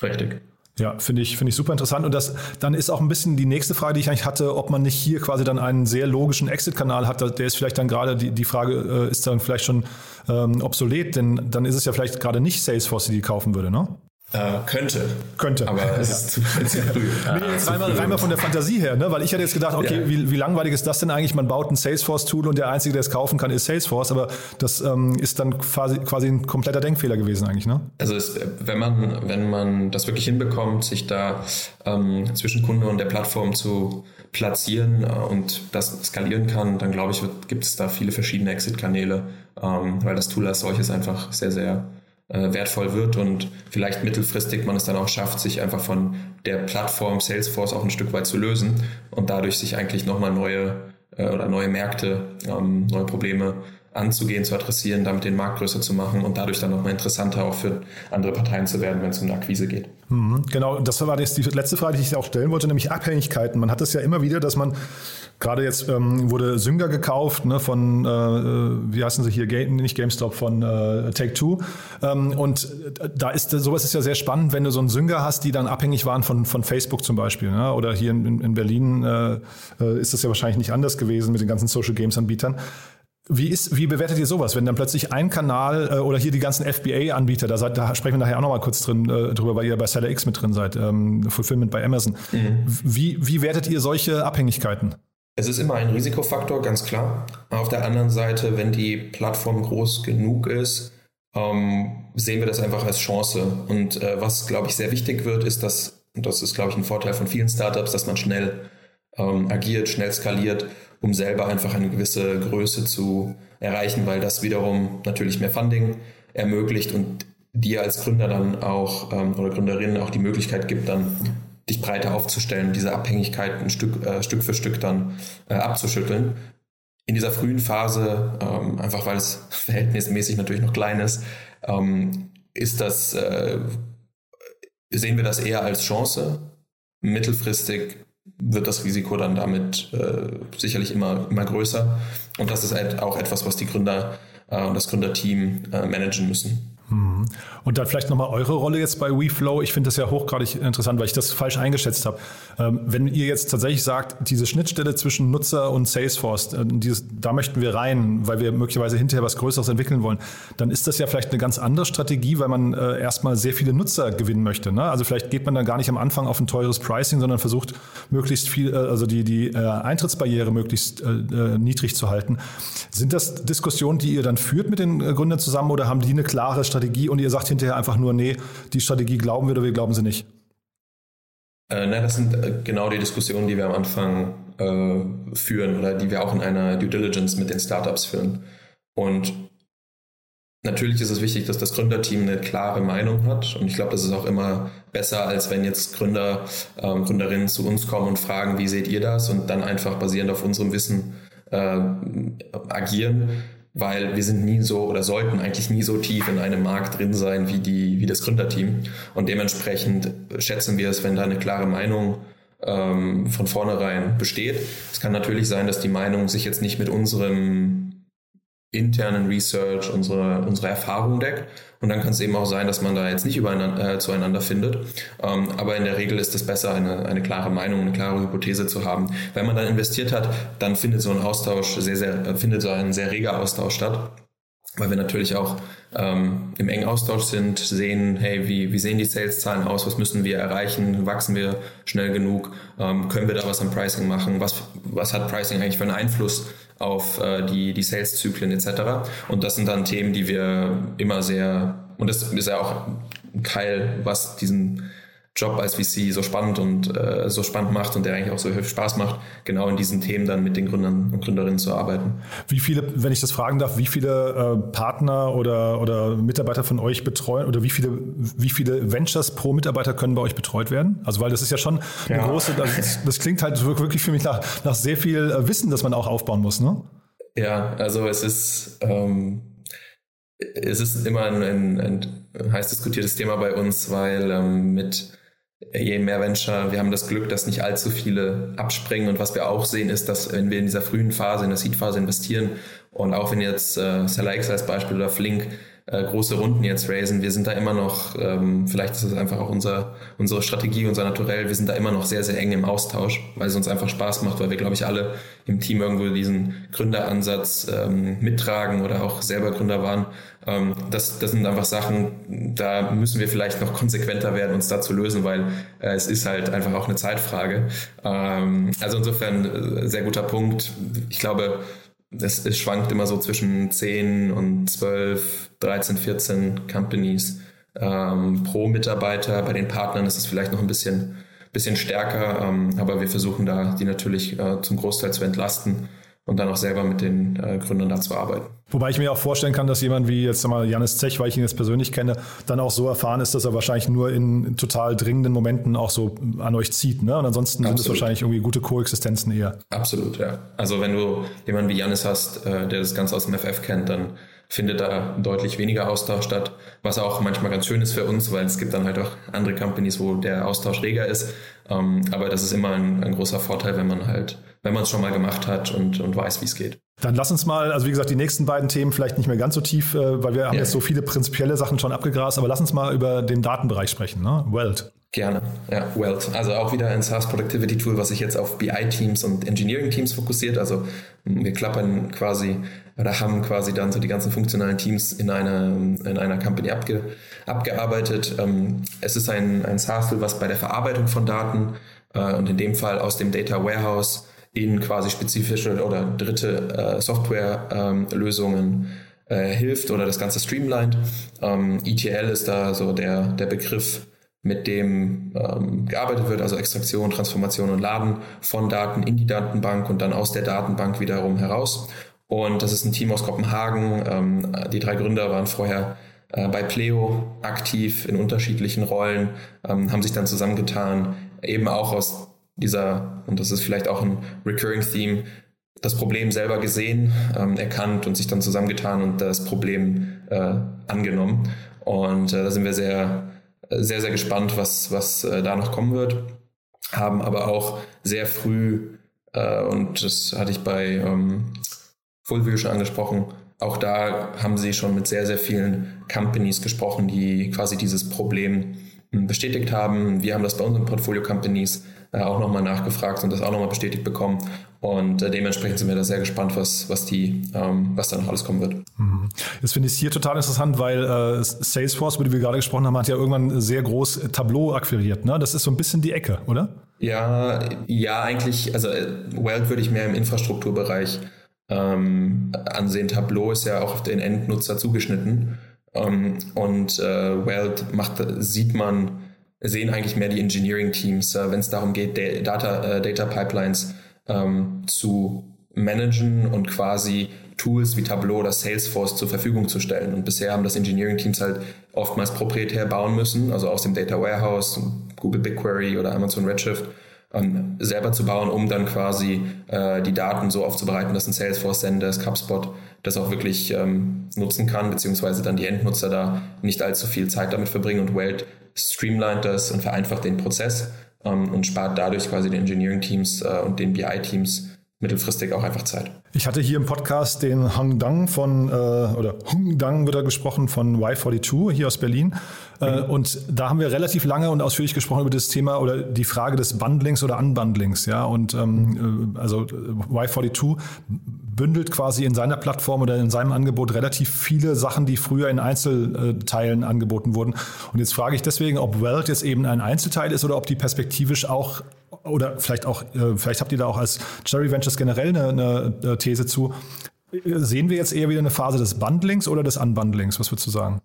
Richtig. Ja, finde ich, finde ich super interessant. Und das, dann ist auch ein bisschen die nächste Frage, die ich eigentlich hatte, ob man nicht hier quasi dann einen sehr logischen Exit-Kanal hat. Der ist vielleicht dann gerade, die, die Frage äh, ist dann vielleicht schon ähm, obsolet, denn dann ist es ja vielleicht gerade nicht Salesforce, die die kaufen würde, ne? Äh, könnte. Könnte. Aber es ist zu, zu früh. nee, jetzt rein rein mal von der Fantasie her, ne? weil ich hätte jetzt gedacht, okay, ja. wie, wie langweilig ist das denn eigentlich? Man baut ein Salesforce-Tool und der Einzige, der es kaufen kann, ist Salesforce, aber das ähm, ist dann quasi, quasi ein kompletter Denkfehler gewesen eigentlich, ne? Also es, wenn man, wenn man das wirklich hinbekommt, sich da ähm, zwischen Kunde und der Plattform zu platzieren äh, und das skalieren kann, dann glaube ich, gibt es da viele verschiedene Exit-Kanäle, ähm, weil das Tool als solches einfach sehr, sehr äh, wertvoll wird und vielleicht mittelfristig man es dann auch schafft, sich einfach von der Plattform Salesforce auch ein Stück weit zu lösen und dadurch sich eigentlich nochmal neue äh, oder neue Märkte, ähm, neue Probleme anzugehen, zu adressieren, damit den Markt größer zu machen und dadurch dann nochmal interessanter auch für andere Parteien zu werden, wenn es um eine Akquise geht. Mhm, genau, das war jetzt die letzte Frage, die ich auch stellen wollte, nämlich Abhängigkeiten. Man hat es ja immer wieder, dass man Gerade jetzt ähm, wurde Synga gekauft ne, von, äh, wie heißen sie hier, Game, nicht GameStop, von äh, Take-Two. Ähm, und da ist sowas ist ja sehr spannend, wenn du so einen Synga hast, die dann abhängig waren von, von Facebook zum Beispiel. Ne? Oder hier in, in Berlin äh, äh ist das ja wahrscheinlich nicht anders gewesen mit den ganzen Social Games-Anbietern. Wie, ist, wie bewertet ihr sowas, wenn dann plötzlich ein Kanal äh, oder hier die ganzen FBA-Anbieter, da, da sprechen wir nachher auch nochmal kurz drin äh, drüber, weil ihr bei Seller X mit drin seid, ähm, Fulfillment bei Amazon. Mhm. Wie, wie wertet ihr solche Abhängigkeiten? Es ist immer ein Risikofaktor, ganz klar. Auf der anderen Seite, wenn die Plattform groß genug ist, ähm, sehen wir das einfach als Chance. Und äh, was, glaube ich, sehr wichtig wird, ist, dass, und das ist, glaube ich, ein Vorteil von vielen Startups, dass man schnell ähm, agiert, schnell skaliert, um selber einfach eine gewisse Größe zu erreichen, weil das wiederum natürlich mehr Funding ermöglicht und dir als Gründer dann auch ähm, oder Gründerin auch die Möglichkeit gibt, dann dich breiter aufzustellen, diese Abhängigkeit ein Stück, äh, Stück für Stück dann äh, abzuschütteln. In dieser frühen Phase, ähm, einfach weil es verhältnismäßig natürlich noch klein ist, ähm, ist das, äh, sehen wir das eher als Chance. Mittelfristig wird das Risiko dann damit äh, sicherlich immer, immer größer. Und das ist halt auch etwas, was die Gründer äh, und das Gründerteam äh, managen müssen. Und dann vielleicht nochmal eure Rolle jetzt bei WeFlow. Ich finde das ja hochgradig interessant, weil ich das falsch eingeschätzt habe. Ähm, wenn ihr jetzt tatsächlich sagt, diese Schnittstelle zwischen Nutzer und Salesforce, äh, dieses, da möchten wir rein, weil wir möglicherweise hinterher was Größeres entwickeln wollen, dann ist das ja vielleicht eine ganz andere Strategie, weil man äh, erstmal sehr viele Nutzer gewinnen möchte. Ne? Also vielleicht geht man dann gar nicht am Anfang auf ein teures Pricing, sondern versucht möglichst viel, äh, also die, die Eintrittsbarriere möglichst niedrig zu halten. Sind das Diskussionen, die ihr dann führt mit den Gründern zusammen oder haben die eine klare Strategie? Strategie und ihr sagt hinterher einfach nur, nee, die Strategie glauben wir oder wir glauben sie nicht? Äh, nein, das sind äh, genau die Diskussionen, die wir am Anfang äh, führen oder die wir auch in einer Due Diligence mit den Startups führen. Und natürlich ist es wichtig, dass das Gründerteam eine klare Meinung hat. Und ich glaube, das ist auch immer besser, als wenn jetzt Gründer, ähm, Gründerinnen zu uns kommen und fragen, wie seht ihr das? Und dann einfach basierend auf unserem Wissen äh, agieren weil wir sind nie so oder sollten eigentlich nie so tief in einem Markt drin sein wie, die, wie das Gründerteam. Und dementsprechend schätzen wir es, wenn da eine klare Meinung ähm, von vornherein besteht. Es kann natürlich sein, dass die Meinung sich jetzt nicht mit unserem internen Research, unsere, unsere Erfahrung deckt. Und dann kann es eben auch sein, dass man da jetzt nicht übereinander, äh, zueinander findet. Ähm, aber in der Regel ist es besser, eine, eine klare Meinung, eine klare Hypothese zu haben. Wenn man dann investiert hat, dann findet so ein Austausch sehr, sehr, findet so ein sehr reger Austausch statt. weil wir natürlich auch ähm, im engen Austausch sind, sehen, hey, wie, wie sehen die Sales-Zahlen aus, was müssen wir erreichen, wachsen wir schnell genug, ähm, können wir da was am Pricing machen, was, was hat Pricing eigentlich für einen Einfluss auf äh, die, die Sales-Zyklen etc. Und das sind dann Themen, die wir immer sehr, und das ist ja auch ein Teil, was diesen Job als VC so spannend und äh, so spannend macht und der eigentlich auch so viel Spaß macht, genau in diesen Themen dann mit den Gründern und Gründerinnen zu arbeiten. Wie viele, wenn ich das fragen darf, wie viele äh, Partner oder, oder Mitarbeiter von euch betreuen oder wie viele, wie viele Ventures pro Mitarbeiter können bei euch betreut werden? Also weil das ist ja schon eine ja. große, das, das, klingt halt wirklich für mich nach, nach sehr viel äh, Wissen, das man auch aufbauen muss, ne? Ja, also es ist ähm, es ist immer ein, ein, ein heiß diskutiertes Thema bei uns, weil ähm, mit je mehr Venture, wir haben das Glück, dass nicht allzu viele abspringen. Und was wir auch sehen, ist, dass wenn wir in dieser frühen Phase, in der Seed-Phase investieren und auch wenn jetzt äh, Seller X als Beispiel oder Flink äh, große Runden jetzt raisen. Wir sind da immer noch, ähm, vielleicht ist es einfach auch unser, unsere Strategie, unser Naturell, wir sind da immer noch sehr, sehr eng im Austausch, weil es uns einfach Spaß macht, weil wir, glaube ich, alle im Team irgendwo diesen Gründeransatz ähm, mittragen oder auch selber Gründer waren. Ähm, das, das sind einfach Sachen, da müssen wir vielleicht noch konsequenter werden, uns da zu lösen, weil äh, es ist halt einfach auch eine Zeitfrage. Ähm, also insofern äh, sehr guter Punkt. Ich glaube, es, es schwankt immer so zwischen 10 und 12, 13, 14 Companies ähm, pro Mitarbeiter. Bei den Partnern ist es vielleicht noch ein bisschen, bisschen stärker, ähm, aber wir versuchen da die natürlich äh, zum Großteil zu entlasten und dann auch selber mit den äh, Gründern da zu arbeiten. Wobei ich mir auch vorstellen kann, dass jemand wie jetzt mal Janis Zech, weil ich ihn jetzt persönlich kenne, dann auch so erfahren ist, dass er wahrscheinlich nur in total dringenden Momenten auch so an euch zieht. Ne? Und ansonsten Absolut. sind es wahrscheinlich irgendwie gute Koexistenzen eher. Absolut, ja. Also wenn du jemanden wie Janis hast, äh, der das Ganze aus dem FF kennt, dann findet da deutlich weniger Austausch statt, was auch manchmal ganz schön ist für uns, weil es gibt dann halt auch andere Companies, wo der Austausch reger ist. Ähm, aber das ist immer ein, ein großer Vorteil, wenn man halt, wenn man es schon mal gemacht hat und, und weiß, wie es geht. Dann lass uns mal, also wie gesagt, die nächsten beiden Themen vielleicht nicht mehr ganz so tief, äh, weil wir haben ja. jetzt so viele prinzipielle Sachen schon abgegrast, aber lass uns mal über den Datenbereich sprechen, ne? Welt. Gerne, ja, Welt. Also auch wieder ein SaaS Productivity Tool, was sich jetzt auf BI-Teams und Engineering-Teams fokussiert. Also wir klappern quasi oder haben quasi dann so die ganzen funktionalen Teams in einer, in einer Company abge, abgearbeitet. Ähm, es ist ein, ein SaaS-Tool, was bei der Verarbeitung von Daten äh, und in dem Fall aus dem Data Warehouse in quasi spezifische oder dritte äh, Softwarelösungen äh, hilft oder das Ganze streamlined. Ähm, ETL ist da so der, der Begriff, mit dem ähm, gearbeitet wird, also Extraktion, Transformation und Laden von Daten in die Datenbank und dann aus der Datenbank wiederum heraus. Und das ist ein Team aus Kopenhagen. Ähm, die drei Gründer waren vorher äh, bei Pleo aktiv in unterschiedlichen Rollen, ähm, haben sich dann zusammengetan, eben auch aus dieser, und das ist vielleicht auch ein recurring Theme, das Problem selber gesehen, ähm, erkannt und sich dann zusammengetan und das Problem äh, angenommen. Und äh, da sind wir sehr, sehr, sehr gespannt, was, was äh, da noch kommen wird. Haben aber auch sehr früh, äh, und das hatte ich bei ähm, Fullview schon angesprochen, auch da haben sie schon mit sehr, sehr vielen Companies gesprochen, die quasi dieses Problem hm, bestätigt haben. Wir haben das bei unseren Portfolio-Companies äh, auch nochmal nachgefragt und das auch nochmal bestätigt bekommen. Und äh, dementsprechend sind wir da sehr gespannt, was, was, die, ähm, was da noch alles kommen wird. Mhm. Jetzt finde ich es hier total interessant, weil äh, Salesforce, über die wir gerade gesprochen haben, hat ja irgendwann sehr groß Tableau akquiriert. Ne? Das ist so ein bisschen die Ecke, oder? Ja, ja, eigentlich, also äh, Welt würde ich mehr im Infrastrukturbereich ähm, ansehen. Tableau ist ja auch auf den Endnutzer zugeschnitten. Ähm, und äh, Welt macht, sieht man sehen eigentlich mehr die Engineering-Teams, äh, wenn es darum geht, Data, äh, Data Pipelines ähm, zu managen und quasi Tools wie Tableau oder Salesforce zur Verfügung zu stellen. Und bisher haben das Engineering-Teams halt oftmals proprietär bauen müssen, also aus dem Data Warehouse, Google BigQuery oder Amazon Redshift, ähm, selber zu bauen, um dann quasi äh, die Daten so aufzubereiten, dass ein Salesforce, Zendesk, HubSpot das auch wirklich ähm, nutzen kann, beziehungsweise dann die Endnutzer da nicht allzu viel Zeit damit verbringen und Welt streamlined das und vereinfacht den Prozess ähm, und spart dadurch quasi den Engineering-Teams äh, und den BI-Teams mittelfristig auch einfach Zeit. Ich hatte hier im Podcast den Hung Dang von, äh, oder Hung Dang wird er gesprochen von Y42 hier aus Berlin. Äh, mhm. Und da haben wir relativ lange und ausführlich gesprochen über das Thema oder die Frage des Bundlings oder Unbundlings. Ja, und ähm, äh, also Y42 bündelt quasi in seiner Plattform oder in seinem Angebot relativ viele Sachen, die früher in Einzelteilen angeboten wurden. Und jetzt frage ich deswegen, ob Welt jetzt eben ein Einzelteil ist oder ob die perspektivisch auch oder vielleicht auch, äh, vielleicht habt ihr da auch als Cherry Ventures generell eine, eine These zu. Sehen wir jetzt eher wieder eine Phase des Bundlings oder des Unbundlings? Was würdest du sagen?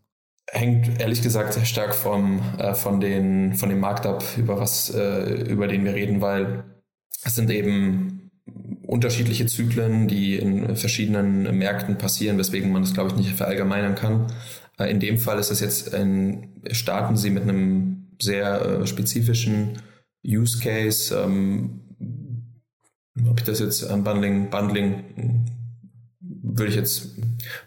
Hängt ehrlich gesagt sehr stark vom, äh, von, den, von dem Markt ab, über, was, äh, über den wir reden, weil es sind eben unterschiedliche Zyklen, die in verschiedenen Märkten passieren, weswegen man das, glaube ich, nicht verallgemeinern kann. Äh, in dem Fall ist es jetzt, ein, starten sie mit einem sehr äh, spezifischen Use Case, ähm, ob ich das jetzt Bundling, Bundling würde ich jetzt,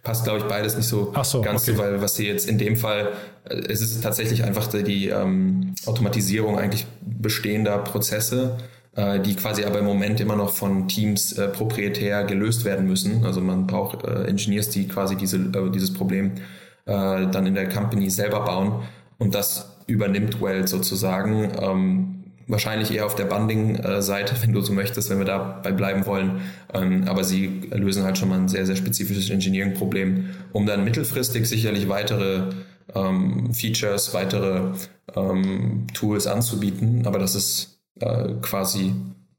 passt glaube ich beides nicht so, so ganz okay. so, weil was sie jetzt in dem Fall, äh, es ist tatsächlich einfach die, die ähm, Automatisierung eigentlich bestehender Prozesse, äh, die quasi aber im Moment immer noch von Teams äh, proprietär gelöst werden müssen. Also man braucht äh, Engineers, die quasi diese, äh, dieses Problem äh, dann in der Company selber bauen und das übernimmt Weld sozusagen. Ähm, wahrscheinlich eher auf der Bunding-Seite, wenn du so möchtest, wenn wir dabei bleiben wollen. Ähm, aber sie lösen halt schon mal ein sehr, sehr spezifisches Engineering-Problem, um dann mittelfristig sicherlich weitere ähm, Features, weitere ähm, Tools anzubieten. Aber das ist äh, quasi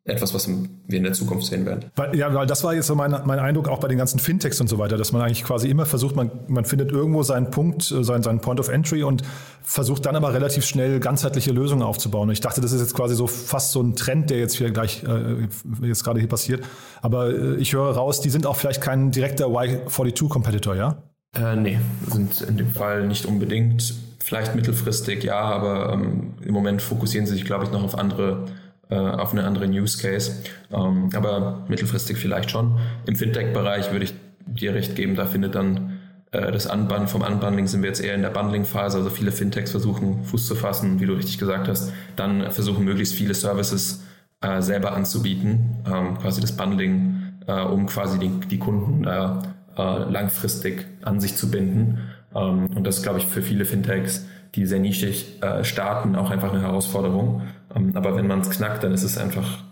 etwas, was wir in der Zukunft sehen werden. Weil, ja, weil das war jetzt so mein, mein Eindruck auch bei den ganzen Fintechs und so weiter, dass man eigentlich quasi immer versucht, man, man findet irgendwo seinen Punkt, äh, seinen, seinen Point of Entry und versucht dann aber relativ schnell ganzheitliche Lösungen aufzubauen. Und ich dachte, das ist jetzt quasi so fast so ein Trend, der jetzt hier gleich äh, jetzt gerade hier passiert. Aber äh, ich höre raus, die sind auch vielleicht kein direkter Y42-Competitor, ja? Äh, nee, sind in dem Fall nicht unbedingt. Vielleicht mittelfristig, ja, aber ähm, im Moment fokussieren sie sich, glaube ich, noch auf andere äh, auf einen anderen Use Case. Ähm, aber mittelfristig vielleicht schon. Im Fintech-Bereich würde ich dir recht geben, da findet dann äh, das Unbundling, vom Unbundling sind wir jetzt eher in der Bundling-Phase, also viele Fintechs versuchen Fuß zu fassen, wie du richtig gesagt hast, dann versuchen möglichst viele Services äh, selber anzubieten, ähm, quasi das Bundling, äh, um quasi die, die Kunden da äh, langfristig an sich zu binden. Ähm, und das ist, glaube ich, für viele Fintechs, die sehr nischig äh, starten, auch einfach eine Herausforderung. Ähm, aber wenn man es knackt, dann ist es einfach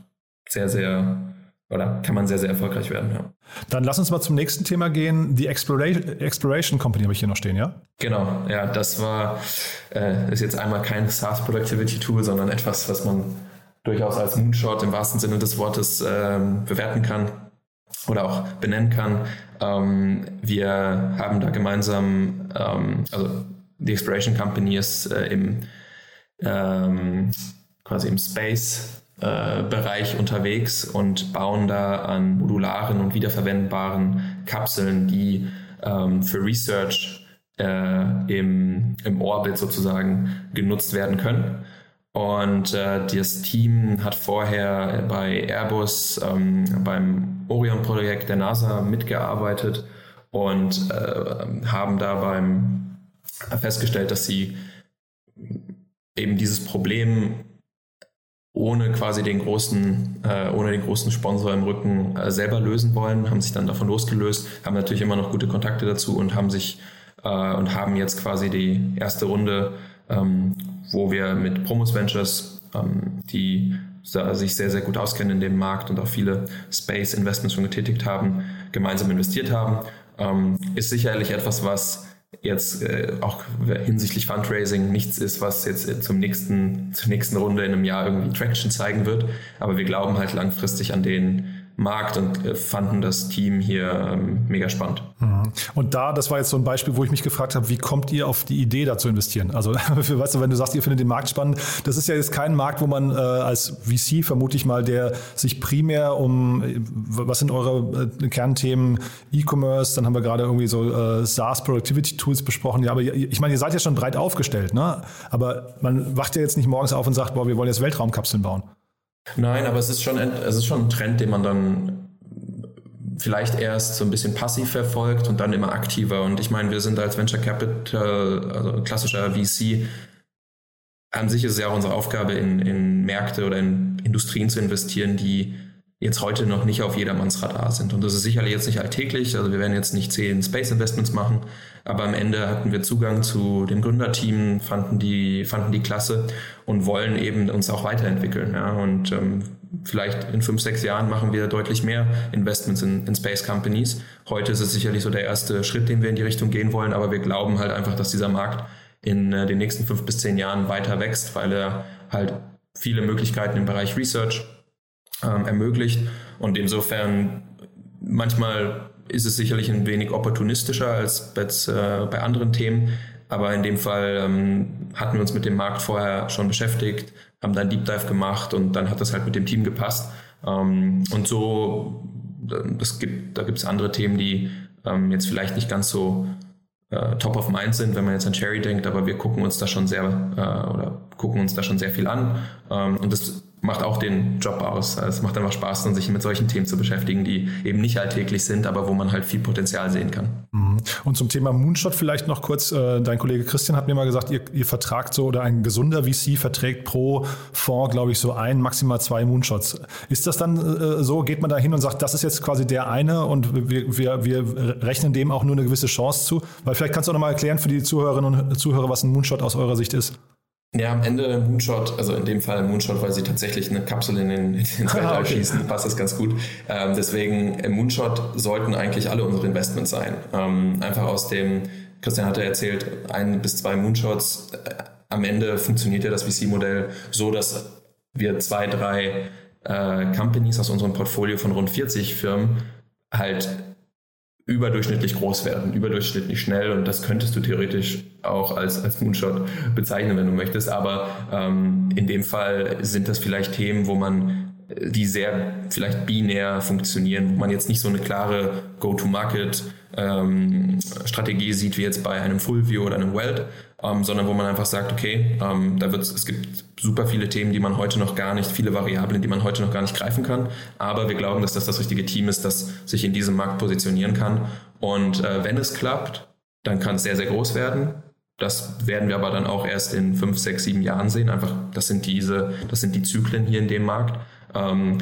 sehr, sehr oder kann man sehr, sehr erfolgreich werden. Ja. Dann lass uns mal zum nächsten Thema gehen. Die Exploration, Exploration Company habe ich hier noch stehen, ja? Genau, ja, das war, äh, ist jetzt einmal kein SaaS Productivity Tool, sondern etwas, was man durchaus als Moonshot im wahrsten Sinne des Wortes ähm, bewerten kann oder auch benennen kann. Ähm, wir haben da gemeinsam, ähm, also die Exploration Company ist äh, im ähm, quasi im Space-Bereich äh, unterwegs und bauen da an modularen und wiederverwendbaren Kapseln, die ähm, für Research äh, im, im Orbit sozusagen genutzt werden können. Und äh, das Team hat vorher bei Airbus ähm, beim Orion-Projekt der NASA mitgearbeitet und äh, haben da festgestellt, dass sie eben dieses Problem ohne quasi den großen, äh, ohne den großen Sponsor im Rücken äh, selber lösen wollen, haben sich dann davon losgelöst, haben natürlich immer noch gute Kontakte dazu und haben sich äh, und haben jetzt quasi die erste Runde, ähm, wo wir mit Promos Ventures, ähm, die sich sehr, sehr gut auskennen in dem Markt und auch viele Space Investments schon getätigt haben, gemeinsam investiert haben, ähm, ist sicherlich etwas, was jetzt äh, auch hinsichtlich Fundraising nichts ist, was jetzt zum nächsten, zur nächsten Runde in einem Jahr irgendwie Traction zeigen wird. Aber wir glauben halt langfristig an den Markt und äh, fanden das Team hier ähm, mega spannend. Mhm. Und da, das war jetzt so ein Beispiel, wo ich mich gefragt habe, wie kommt ihr auf die Idee, da zu investieren? Also, für, weißt du, wenn du sagst, ihr findet den Markt spannend, das ist ja jetzt kein Markt, wo man äh, als VC vermute ich mal, der sich primär um, was sind eure äh, Kernthemen, E-Commerce, dann haben wir gerade irgendwie so äh, SaaS Productivity Tools besprochen. Ja, aber ich meine, ihr seid ja schon breit aufgestellt, ne? Aber man wacht ja jetzt nicht morgens auf und sagt, boah, wir wollen jetzt Weltraumkapseln bauen. Nein, aber es ist schon ein, es ist schon ein Trend, den man dann vielleicht erst so ein bisschen passiv verfolgt und dann immer aktiver. Und ich meine, wir sind als Venture Capital, also klassischer VC, an sich ist es ja auch unsere Aufgabe, in, in Märkte oder in Industrien zu investieren, die jetzt heute noch nicht auf jedermanns Radar sind. Und das ist sicherlich jetzt nicht alltäglich. Also wir werden jetzt nicht zehn Space Investments machen, aber am Ende hatten wir Zugang zu dem Gründerteam, fanden die, fanden die klasse und wollen eben uns auch weiterentwickeln. Ja. Und ähm, vielleicht in fünf, sechs Jahren machen wir deutlich mehr Investments in, in Space Companies. Heute ist es sicherlich so der erste Schritt, den wir in die Richtung gehen wollen, aber wir glauben halt einfach, dass dieser Markt in äh, den nächsten fünf bis zehn Jahren weiter wächst, weil er halt viele Möglichkeiten im Bereich Research ähm, ermöglicht. Und insofern manchmal ist es sicherlich ein wenig opportunistischer als bei, äh, bei anderen Themen. Aber in dem Fall ähm, hatten wir uns mit dem Markt vorher schon beschäftigt, haben dann Deep Dive gemacht und dann hat das halt mit dem Team gepasst. Ähm, und so, das gibt, da gibt es andere Themen, die ähm, jetzt vielleicht nicht ganz so äh, top of mind sind, wenn man jetzt an Cherry denkt, aber wir gucken uns da schon sehr äh, oder gucken uns da schon sehr viel an. Ähm, und das macht auch den Job aus. Also es macht einfach Spaß, dann sich mit solchen Themen zu beschäftigen, die eben nicht alltäglich sind, aber wo man halt viel Potenzial sehen kann. Mhm. Und zum Thema Moonshot vielleicht noch kurz. Äh, dein Kollege Christian hat mir mal gesagt, ihr, ihr vertragt so oder ein gesunder VC verträgt pro Fonds, glaube ich, so ein, maximal zwei Moonshots. Ist das dann äh, so? Geht man da hin und sagt, das ist jetzt quasi der eine und wir, wir, wir rechnen dem auch nur eine gewisse Chance zu? Weil vielleicht kannst du auch nochmal erklären für die Zuhörerinnen und Zuhörer, was ein Moonshot aus eurer Sicht ist. Ja, am Ende Moonshot, also in dem Fall Moonshot, weil sie tatsächlich eine Kapsel in den, ins Weltall ah, okay. schießen, passt das ganz gut. Ähm, deswegen im Moonshot sollten eigentlich alle unsere Investments sein. Ähm, einfach aus dem, Christian hatte erzählt, ein bis zwei Moonshots. Äh, am Ende funktioniert ja das VC-Modell so, dass wir zwei, drei äh, Companies aus unserem Portfolio von rund 40 Firmen halt überdurchschnittlich groß werden, überdurchschnittlich schnell und das könntest du theoretisch auch als, als Moonshot bezeichnen, wenn du möchtest. Aber ähm, in dem Fall sind das vielleicht Themen, wo man die sehr vielleicht binär funktionieren, wo man jetzt nicht so eine klare Go-to-Market ähm, sieht wie jetzt bei einem Fullview oder einem Weld, ähm, sondern wo man einfach sagt, okay, ähm, da wird es gibt super viele Themen, die man heute noch gar nicht, viele Variablen, die man heute noch gar nicht greifen kann, aber wir glauben, dass das das richtige Team ist, das sich in diesem Markt positionieren kann und äh, wenn es klappt, dann kann es sehr, sehr groß werden. Das werden wir aber dann auch erst in fünf, sechs, sieben Jahren sehen. Einfach, das sind diese, das sind die Zyklen hier in dem Markt. Ähm,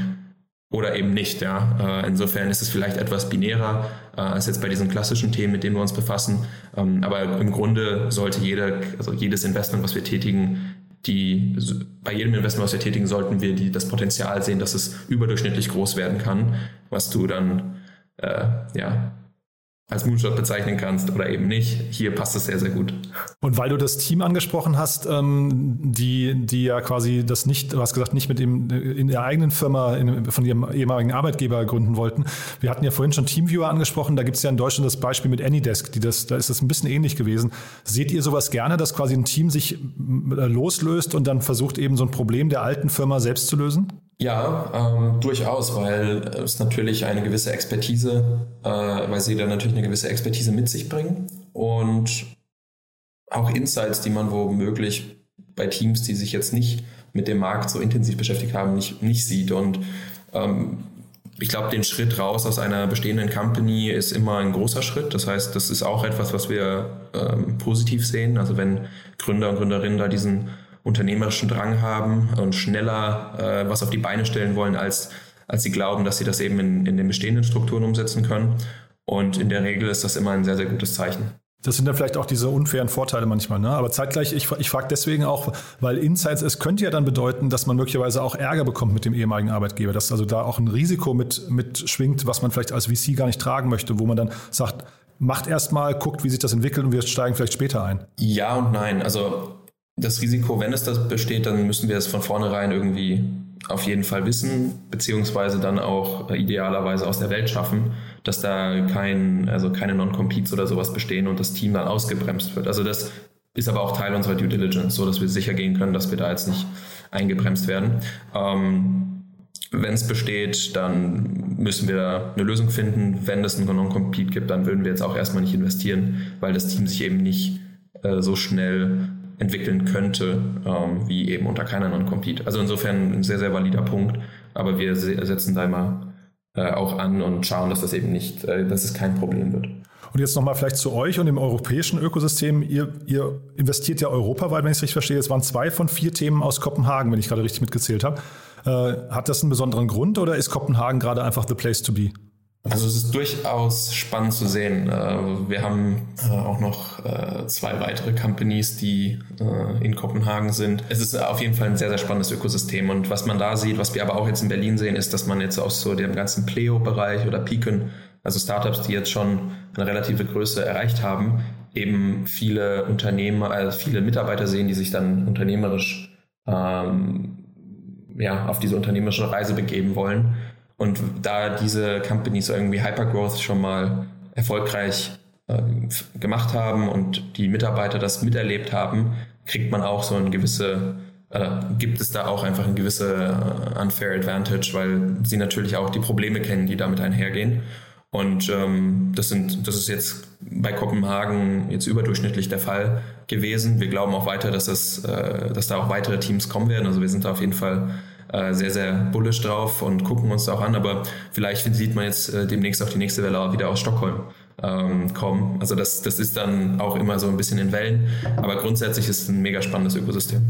oder eben nicht. Ja. Äh, insofern ist es vielleicht etwas binärer äh, als jetzt bei diesen klassischen Themen, mit denen wir uns befassen. Ähm, aber im Grunde sollte jeder, also jedes Investment, was wir tätigen, die, bei jedem Investment, was wir tätigen, sollten wir die, das Potenzial sehen, dass es überdurchschnittlich groß werden kann, was du dann äh, ja, als Moonshot bezeichnen kannst oder eben nicht. Hier passt es sehr, sehr gut. Und weil du das Team angesprochen hast, ähm, die, die ja quasi das nicht, du hast gesagt, nicht mit dem in der eigenen Firma in, von ihrem ehemaligen Arbeitgeber gründen wollten. Wir hatten ja vorhin schon Teamviewer angesprochen, da gibt es ja in Deutschland das Beispiel mit Anydesk, die das, da ist das ein bisschen ähnlich gewesen. Seht ihr sowas gerne, dass quasi ein Team sich äh, loslöst und dann versucht eben so ein Problem der alten Firma selbst zu lösen? Ja, ähm, durchaus, weil es natürlich eine gewisse Expertise, äh, weil sie dann natürlich eine gewisse Expertise mit sich bringen und auch Insights, die man womöglich bei Teams, die sich jetzt nicht mit dem Markt so intensiv beschäftigt haben, nicht, nicht sieht. Und ähm, ich glaube, den Schritt raus aus einer bestehenden Company ist immer ein großer Schritt. Das heißt, das ist auch etwas, was wir ähm, positiv sehen. Also wenn Gründer und Gründerinnen da diesen unternehmerischen Drang haben und schneller äh, was auf die Beine stellen wollen, als, als sie glauben, dass sie das eben in, in den bestehenden Strukturen umsetzen können. Und in der Regel ist das immer ein sehr, sehr gutes Zeichen. Das sind dann vielleicht auch diese unfairen Vorteile manchmal. Ne? Aber zeitgleich, ich, ich frage deswegen auch, weil Insights, es könnte ja dann bedeuten, dass man möglicherweise auch Ärger bekommt mit dem ehemaligen Arbeitgeber, dass also da auch ein Risiko mit, mit schwingt, was man vielleicht als VC gar nicht tragen möchte, wo man dann sagt, macht erstmal, guckt, wie sich das entwickelt und wir steigen vielleicht später ein. Ja und nein. Also das Risiko, wenn es das besteht, dann müssen wir es von vornherein irgendwie auf jeden Fall wissen, beziehungsweise dann auch äh, idealerweise aus der Welt schaffen, dass da kein, also keine Non-Competes oder sowas bestehen und das Team dann ausgebremst wird. Also das ist aber auch Teil unserer Due Diligence, so dass wir sicher gehen können, dass wir da jetzt nicht eingebremst werden. Ähm, wenn es besteht, dann müssen wir eine Lösung finden. Wenn es einen Non-Compete gibt, dann würden wir jetzt auch erstmal nicht investieren, weil das Team sich eben nicht äh, so schnell entwickeln könnte, ähm, wie eben unter keiner Non-Compete. Also insofern ein sehr, sehr valider Punkt, aber wir setzen da immer äh, auch an und schauen, dass das eben nicht, äh, dass es kein Problem wird. Und jetzt nochmal vielleicht zu euch und dem europäischen Ökosystem. Ihr, ihr investiert ja europaweit, wenn ich es richtig verstehe. Es waren zwei von vier Themen aus Kopenhagen, wenn ich gerade richtig mitgezählt habe. Äh, hat das einen besonderen Grund oder ist Kopenhagen gerade einfach the place to be? Also es ist durchaus spannend zu sehen. Äh, wir haben äh, auch noch äh, zwei weitere Companies, die in Kopenhagen sind. Es ist auf jeden Fall ein sehr, sehr spannendes Ökosystem. Und was man da sieht, was wir aber auch jetzt in Berlin sehen, ist, dass man jetzt aus so dem ganzen Pleo-Bereich oder Peakon, also Startups, die jetzt schon eine relative Größe erreicht haben, eben viele Unternehmer, also viele Mitarbeiter sehen, die sich dann unternehmerisch ähm, ja, auf diese unternehmerische Reise begeben wollen und da diese Companies irgendwie Hypergrowth schon mal erfolgreich äh, gemacht haben und die Mitarbeiter das miterlebt haben, kriegt man auch so eine gewisse, äh, gibt es da auch einfach eine gewisse äh, unfair advantage, weil sie natürlich auch die Probleme kennen, die damit einhergehen. Und ähm, das, sind, das ist jetzt bei Kopenhagen jetzt überdurchschnittlich der Fall gewesen. Wir glauben auch weiter, dass, es, äh, dass da auch weitere Teams kommen werden. Also wir sind da auf jeden Fall äh, sehr, sehr bullish drauf und gucken uns auch an. Aber vielleicht sieht man jetzt äh, demnächst auch die nächste Welle wieder aus Stockholm ähm, kommen. Also das, das ist dann auch immer so ein bisschen in Wellen. Aber grundsätzlich ist es ein mega spannendes Ökosystem.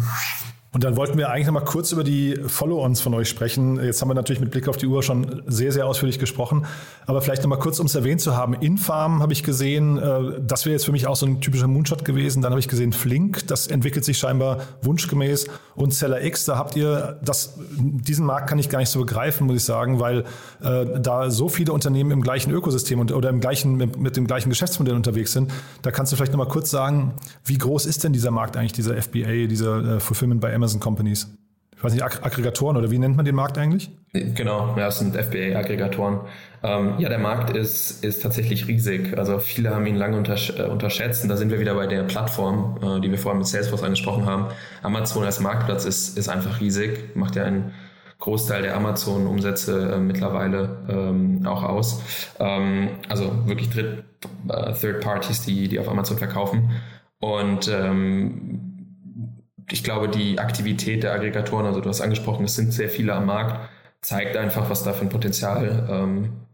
Und dann wollten wir eigentlich noch mal kurz über die Follow-ons von euch sprechen. Jetzt haben wir natürlich mit Blick auf die Uhr schon sehr, sehr ausführlich gesprochen. Aber vielleicht noch mal kurz, um es erwähnt zu haben. Infarm habe ich gesehen, äh, das wäre jetzt für mich auch so ein typischer Moonshot gewesen. Dann habe ich gesehen Flink, das entwickelt sich scheinbar wunschgemäß. Und Seller X, da habt ihr, das, diesen Markt kann ich gar nicht so begreifen, muss ich sagen, weil äh, da so viele Unternehmen im gleichen Ökosystem und, oder im gleichen, mit, mit dem gleichen Geschäftsmodell unterwegs sind. Da kannst du vielleicht noch mal kurz sagen, wie groß ist denn dieser Markt eigentlich, dieser FBA, dieser äh, Fulfillment bei Amazon Companies. Ich weiß nicht, Ag Aggregatoren oder wie nennt man den Markt eigentlich? Genau, ja, es sind FBA-Aggregatoren. Ähm, ja, der Markt ist, ist tatsächlich riesig. Also viele haben ihn lange untersch äh, unterschätzt und da sind wir wieder bei der Plattform, äh, die wir vorhin mit Salesforce angesprochen haben. Amazon als Marktplatz ist, ist einfach riesig, macht ja einen Großteil der Amazon-Umsätze äh, mittlerweile ähm, auch aus. Ähm, also wirklich Dritt, äh, Third Parties, die, die auf Amazon verkaufen. Und ähm, ich glaube, die Aktivität der Aggregatoren, also du hast angesprochen, es sind sehr viele am Markt, zeigt einfach, was da für ein Potenzial ähm,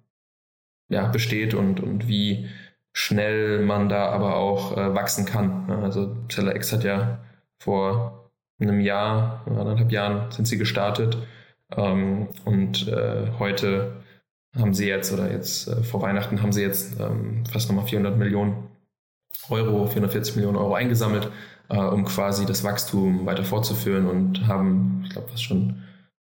ja, besteht und, und wie schnell man da aber auch äh, wachsen kann. Also Seller X hat ja vor einem Jahr, anderthalb Jahren sind sie gestartet ähm, und äh, heute haben sie jetzt oder jetzt äh, vor Weihnachten haben sie jetzt ähm, fast nochmal 400 Millionen Euro, 440 Millionen Euro eingesammelt äh, um quasi das Wachstum weiter fortzuführen und haben, ich glaube, was schon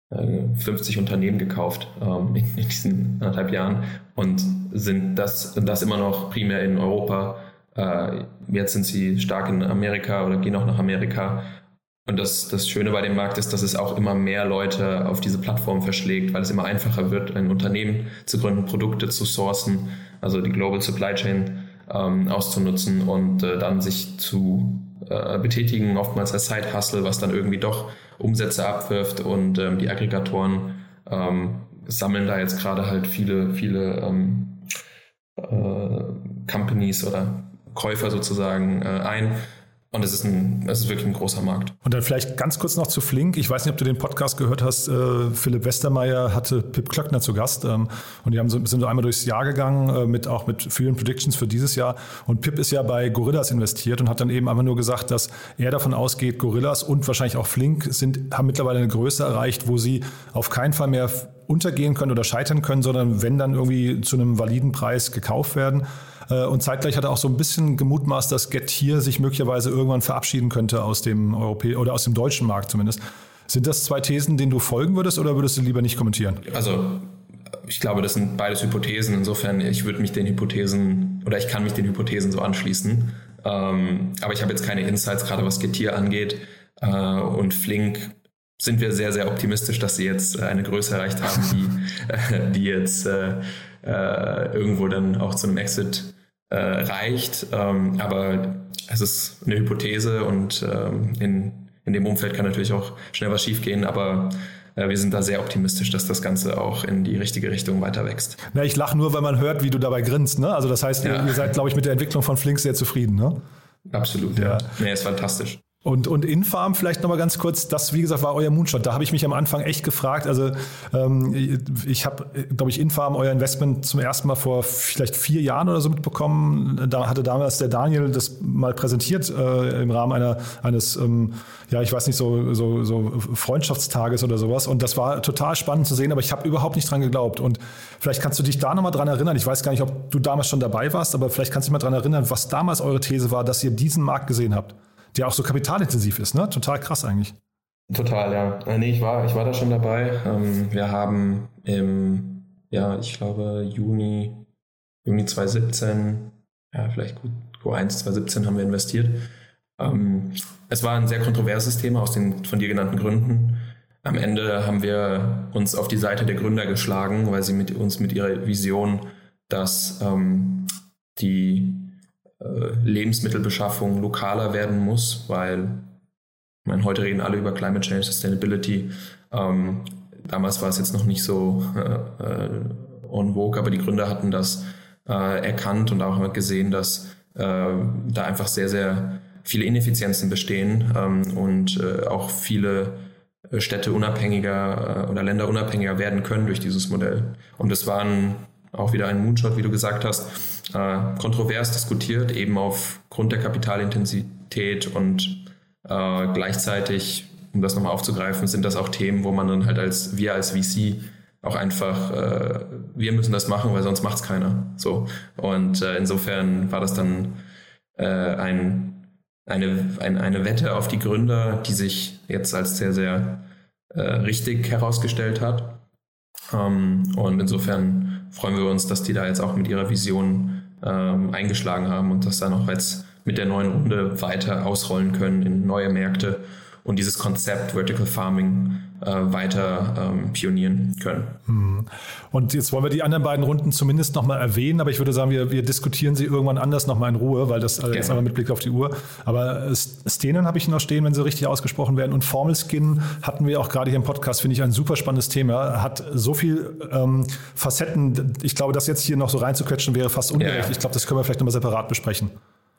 äh, 50 Unternehmen gekauft ähm, in, in, diesen anderthalb Jahren und sind das, das immer noch primär in Europa. Äh, jetzt sind sie stark in Amerika oder gehen auch nach Amerika. Und das, das Schöne bei dem Markt ist, dass es auch immer mehr Leute auf diese Plattform verschlägt, weil es immer einfacher wird, ein Unternehmen zu gründen, Produkte zu sourcen, also die Global Supply Chain ähm, auszunutzen und äh, dann sich zu äh, betätigen, oftmals als Side-Hustle, was dann irgendwie doch Umsätze abwirft und ähm, die Aggregatoren ähm, sammeln da jetzt gerade halt viele, viele ähm, äh, Companies oder Käufer sozusagen äh, ein und es ist, ein, es ist wirklich ein großer Markt. Und dann vielleicht ganz kurz noch zu Flink. Ich weiß nicht, ob du den Podcast gehört hast. Äh, Philipp Westermeier hatte Pip Klöckner zu Gast. Ähm, und die haben so, sind so einmal durchs Jahr gegangen, äh, mit, auch mit vielen Predictions für dieses Jahr. Und Pip ist ja bei Gorillas investiert und hat dann eben einfach nur gesagt, dass er davon ausgeht, Gorillas und wahrscheinlich auch Flink sind, haben mittlerweile eine Größe erreicht, wo sie auf keinen Fall mehr untergehen können oder scheitern können, sondern wenn dann irgendwie zu einem validen Preis gekauft werden. Äh, und zeitgleich hat er auch so ein bisschen gemutmaßt, dass Getir sich möglicherweise irgendwann verabschieden könnte aus dem Europä oder aus dem deutschen Markt zumindest. Sind das zwei Thesen, denen du folgen würdest oder würdest du lieber nicht kommentieren? Also ich glaube, das sind beides Hypothesen. Insofern, ich würde mich den Hypothesen oder ich kann mich den Hypothesen so anschließen. Ähm, aber ich habe jetzt keine Insights, gerade was Getir angeht. Äh, und Flink sind wir sehr, sehr optimistisch, dass sie jetzt eine Größe erreicht haben, die, die jetzt äh, irgendwo dann auch zu einem Exit äh, reicht. Ähm, aber es ist eine Hypothese und ähm, in, in dem Umfeld kann natürlich auch schnell was schiefgehen, aber äh, wir sind da sehr optimistisch, dass das Ganze auch in die richtige Richtung weiter wächst. Na, ich lache nur, weil man hört, wie du dabei grinst. Ne? Also das heißt, ja. ihr, ihr seid, glaube ich, mit der Entwicklung von Flink sehr zufrieden. Ne? Absolut, ja. ja. Nee, ist fantastisch. Und, und Infarm vielleicht nochmal ganz kurz, das wie gesagt war euer Moonshot. Da habe ich mich am Anfang echt gefragt. Also ähm, ich habe, glaube ich, Infarm euer Investment zum ersten Mal vor vielleicht vier Jahren oder so mitbekommen. Da hatte damals der Daniel das mal präsentiert äh, im Rahmen einer, eines, ähm, ja ich weiß nicht, so, so, so Freundschaftstages oder sowas. Und das war total spannend zu sehen, aber ich habe überhaupt nicht dran geglaubt. Und vielleicht kannst du dich da nochmal dran erinnern. Ich weiß gar nicht, ob du damals schon dabei warst, aber vielleicht kannst du dich mal dran erinnern, was damals eure These war, dass ihr diesen Markt gesehen habt der auch so kapitalintensiv ist, ne? Total krass eigentlich. Total, ja. Äh, nee, ich war, ich war da schon dabei. Ähm, wir haben im, ja, ich glaube, Juni, Juni 2017, ja, vielleicht gut, Q1 2017 haben wir investiert. Ähm, es war ein sehr kontroverses Thema aus den von dir genannten Gründen. Am Ende haben wir uns auf die Seite der Gründer geschlagen, weil sie mit uns mit ihrer Vision, dass ähm, die Lebensmittelbeschaffung lokaler werden muss, weil ich meine, heute reden alle über Climate Change, Sustainability. Ähm, damals war es jetzt noch nicht so äh, äh, on vogue, aber die Gründer hatten das äh, erkannt und auch gesehen, dass äh, da einfach sehr, sehr viele Ineffizienzen bestehen ähm, und äh, auch viele Städte unabhängiger oder Länder unabhängiger werden können durch dieses Modell. Und das war ein, auch wieder ein Moonshot, wie du gesagt hast äh, kontrovers diskutiert, eben aufgrund der Kapitalintensität und äh, gleichzeitig, um das nochmal aufzugreifen, sind das auch Themen, wo man dann halt als wir als VC auch einfach, äh, wir müssen das machen, weil sonst macht es keiner. So. Und äh, insofern war das dann äh, ein, eine, ein, eine Wette auf die Gründer, die sich jetzt als sehr, sehr äh, richtig herausgestellt hat. Ähm, und insofern freuen wir uns, dass die da jetzt auch mit ihrer Vision ähm, eingeschlagen haben und das dann auch jetzt mit der neuen Runde weiter ausrollen können in neue Märkte. Und dieses Konzept Vertical Farming weiter ähm, pionieren können. Hm. Und jetzt wollen wir die anderen beiden Runden zumindest nochmal erwähnen, aber ich würde sagen, wir, wir diskutieren sie irgendwann anders nochmal in Ruhe, weil das äh, jetzt einmal mit Blick auf die Uhr. Aber äh, Stenen habe ich noch stehen, wenn sie richtig ausgesprochen werden. Und Formel Skin hatten wir auch gerade hier im Podcast, finde ich ein super spannendes Thema. Hat so viel ähm, Facetten. Ich glaube, das jetzt hier noch so reinzuquetschen wäre fast ungerecht. Ja, ja. Ich glaube, das können wir vielleicht nochmal separat besprechen.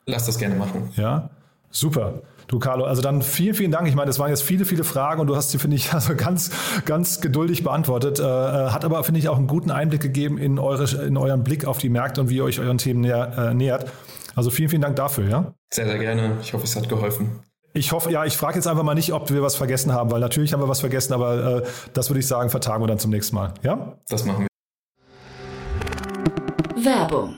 Lass das gerne machen. Ja, super. Du, Carlo, also dann vielen, vielen Dank. Ich meine, das waren jetzt viele, viele Fragen und du hast sie, finde ich, also ganz, ganz geduldig beantwortet. Äh, äh, hat aber, finde ich, auch einen guten Einblick gegeben in, eure, in euren Blick auf die Märkte und wie ihr euch euren Themen näher, äh, nähert. Also vielen, vielen Dank dafür, ja? Sehr, sehr gerne. Ich hoffe, es hat geholfen. Ich hoffe, ja, ich frage jetzt einfach mal nicht, ob wir was vergessen haben, weil natürlich haben wir was vergessen, aber äh, das würde ich sagen, vertagen wir dann zum nächsten Mal. Ja? Das machen wir. Werbung.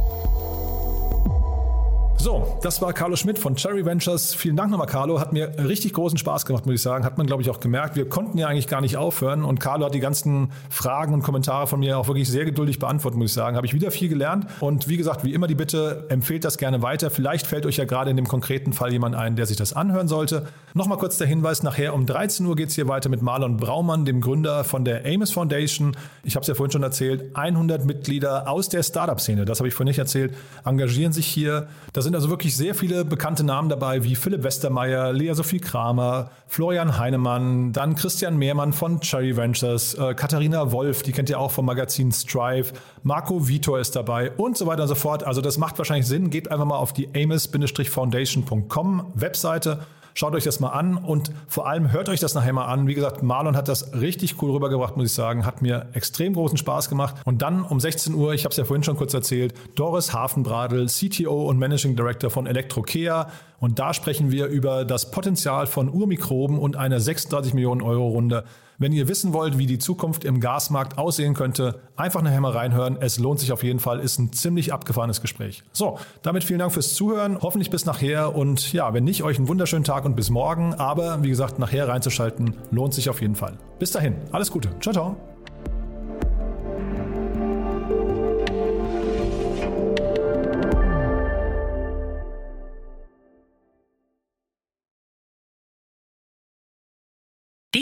So, das war Carlo Schmidt von Cherry Ventures. Vielen Dank nochmal, Carlo. Hat mir richtig großen Spaß gemacht, muss ich sagen. Hat man, glaube ich, auch gemerkt. Wir konnten ja eigentlich gar nicht aufhören. Und Carlo hat die ganzen Fragen und Kommentare von mir auch wirklich sehr geduldig beantwortet, muss ich sagen. Habe ich wieder viel gelernt. Und wie gesagt, wie immer die Bitte, empfehlt das gerne weiter. Vielleicht fällt euch ja gerade in dem konkreten Fall jemand ein, der sich das anhören sollte. Nochmal kurz der Hinweis, nachher um 13 Uhr geht es hier weiter mit Marlon Braumann, dem Gründer von der Amos Foundation. Ich habe es ja vorhin schon erzählt, 100 Mitglieder aus der Startup-Szene, das habe ich vorhin nicht erzählt, engagieren sich hier. Da sind also wirklich sehr viele bekannte Namen dabei, wie Philipp Westermeier, Lea Sophie Kramer, Florian Heinemann, dann Christian Mehrmann von Cherry Ventures, äh, Katharina Wolf, die kennt ihr auch vom Magazin Strive, Marco Vitor ist dabei und so weiter und so fort. Also das macht wahrscheinlich Sinn. Geht einfach mal auf die amos-foundation.com Webseite Schaut euch das mal an und vor allem hört euch das nachher mal an. Wie gesagt, Marlon hat das richtig cool rübergebracht, muss ich sagen. Hat mir extrem großen Spaß gemacht. Und dann um 16 Uhr, ich habe es ja vorhin schon kurz erzählt, Doris Hafenbradl, CTO und Managing Director von Elektrokea. Und da sprechen wir über das Potenzial von Urmikroben und einer 36 Millionen Euro Runde. Wenn ihr wissen wollt, wie die Zukunft im Gasmarkt aussehen könnte, einfach nachher mal reinhören. Es lohnt sich auf jeden Fall, ist ein ziemlich abgefahrenes Gespräch. So, damit vielen Dank fürs Zuhören. Hoffentlich bis nachher und ja, wenn nicht, euch einen wunderschönen Tag und bis morgen. Aber wie gesagt, nachher reinzuschalten lohnt sich auf jeden Fall. Bis dahin, alles Gute. Ciao, ciao.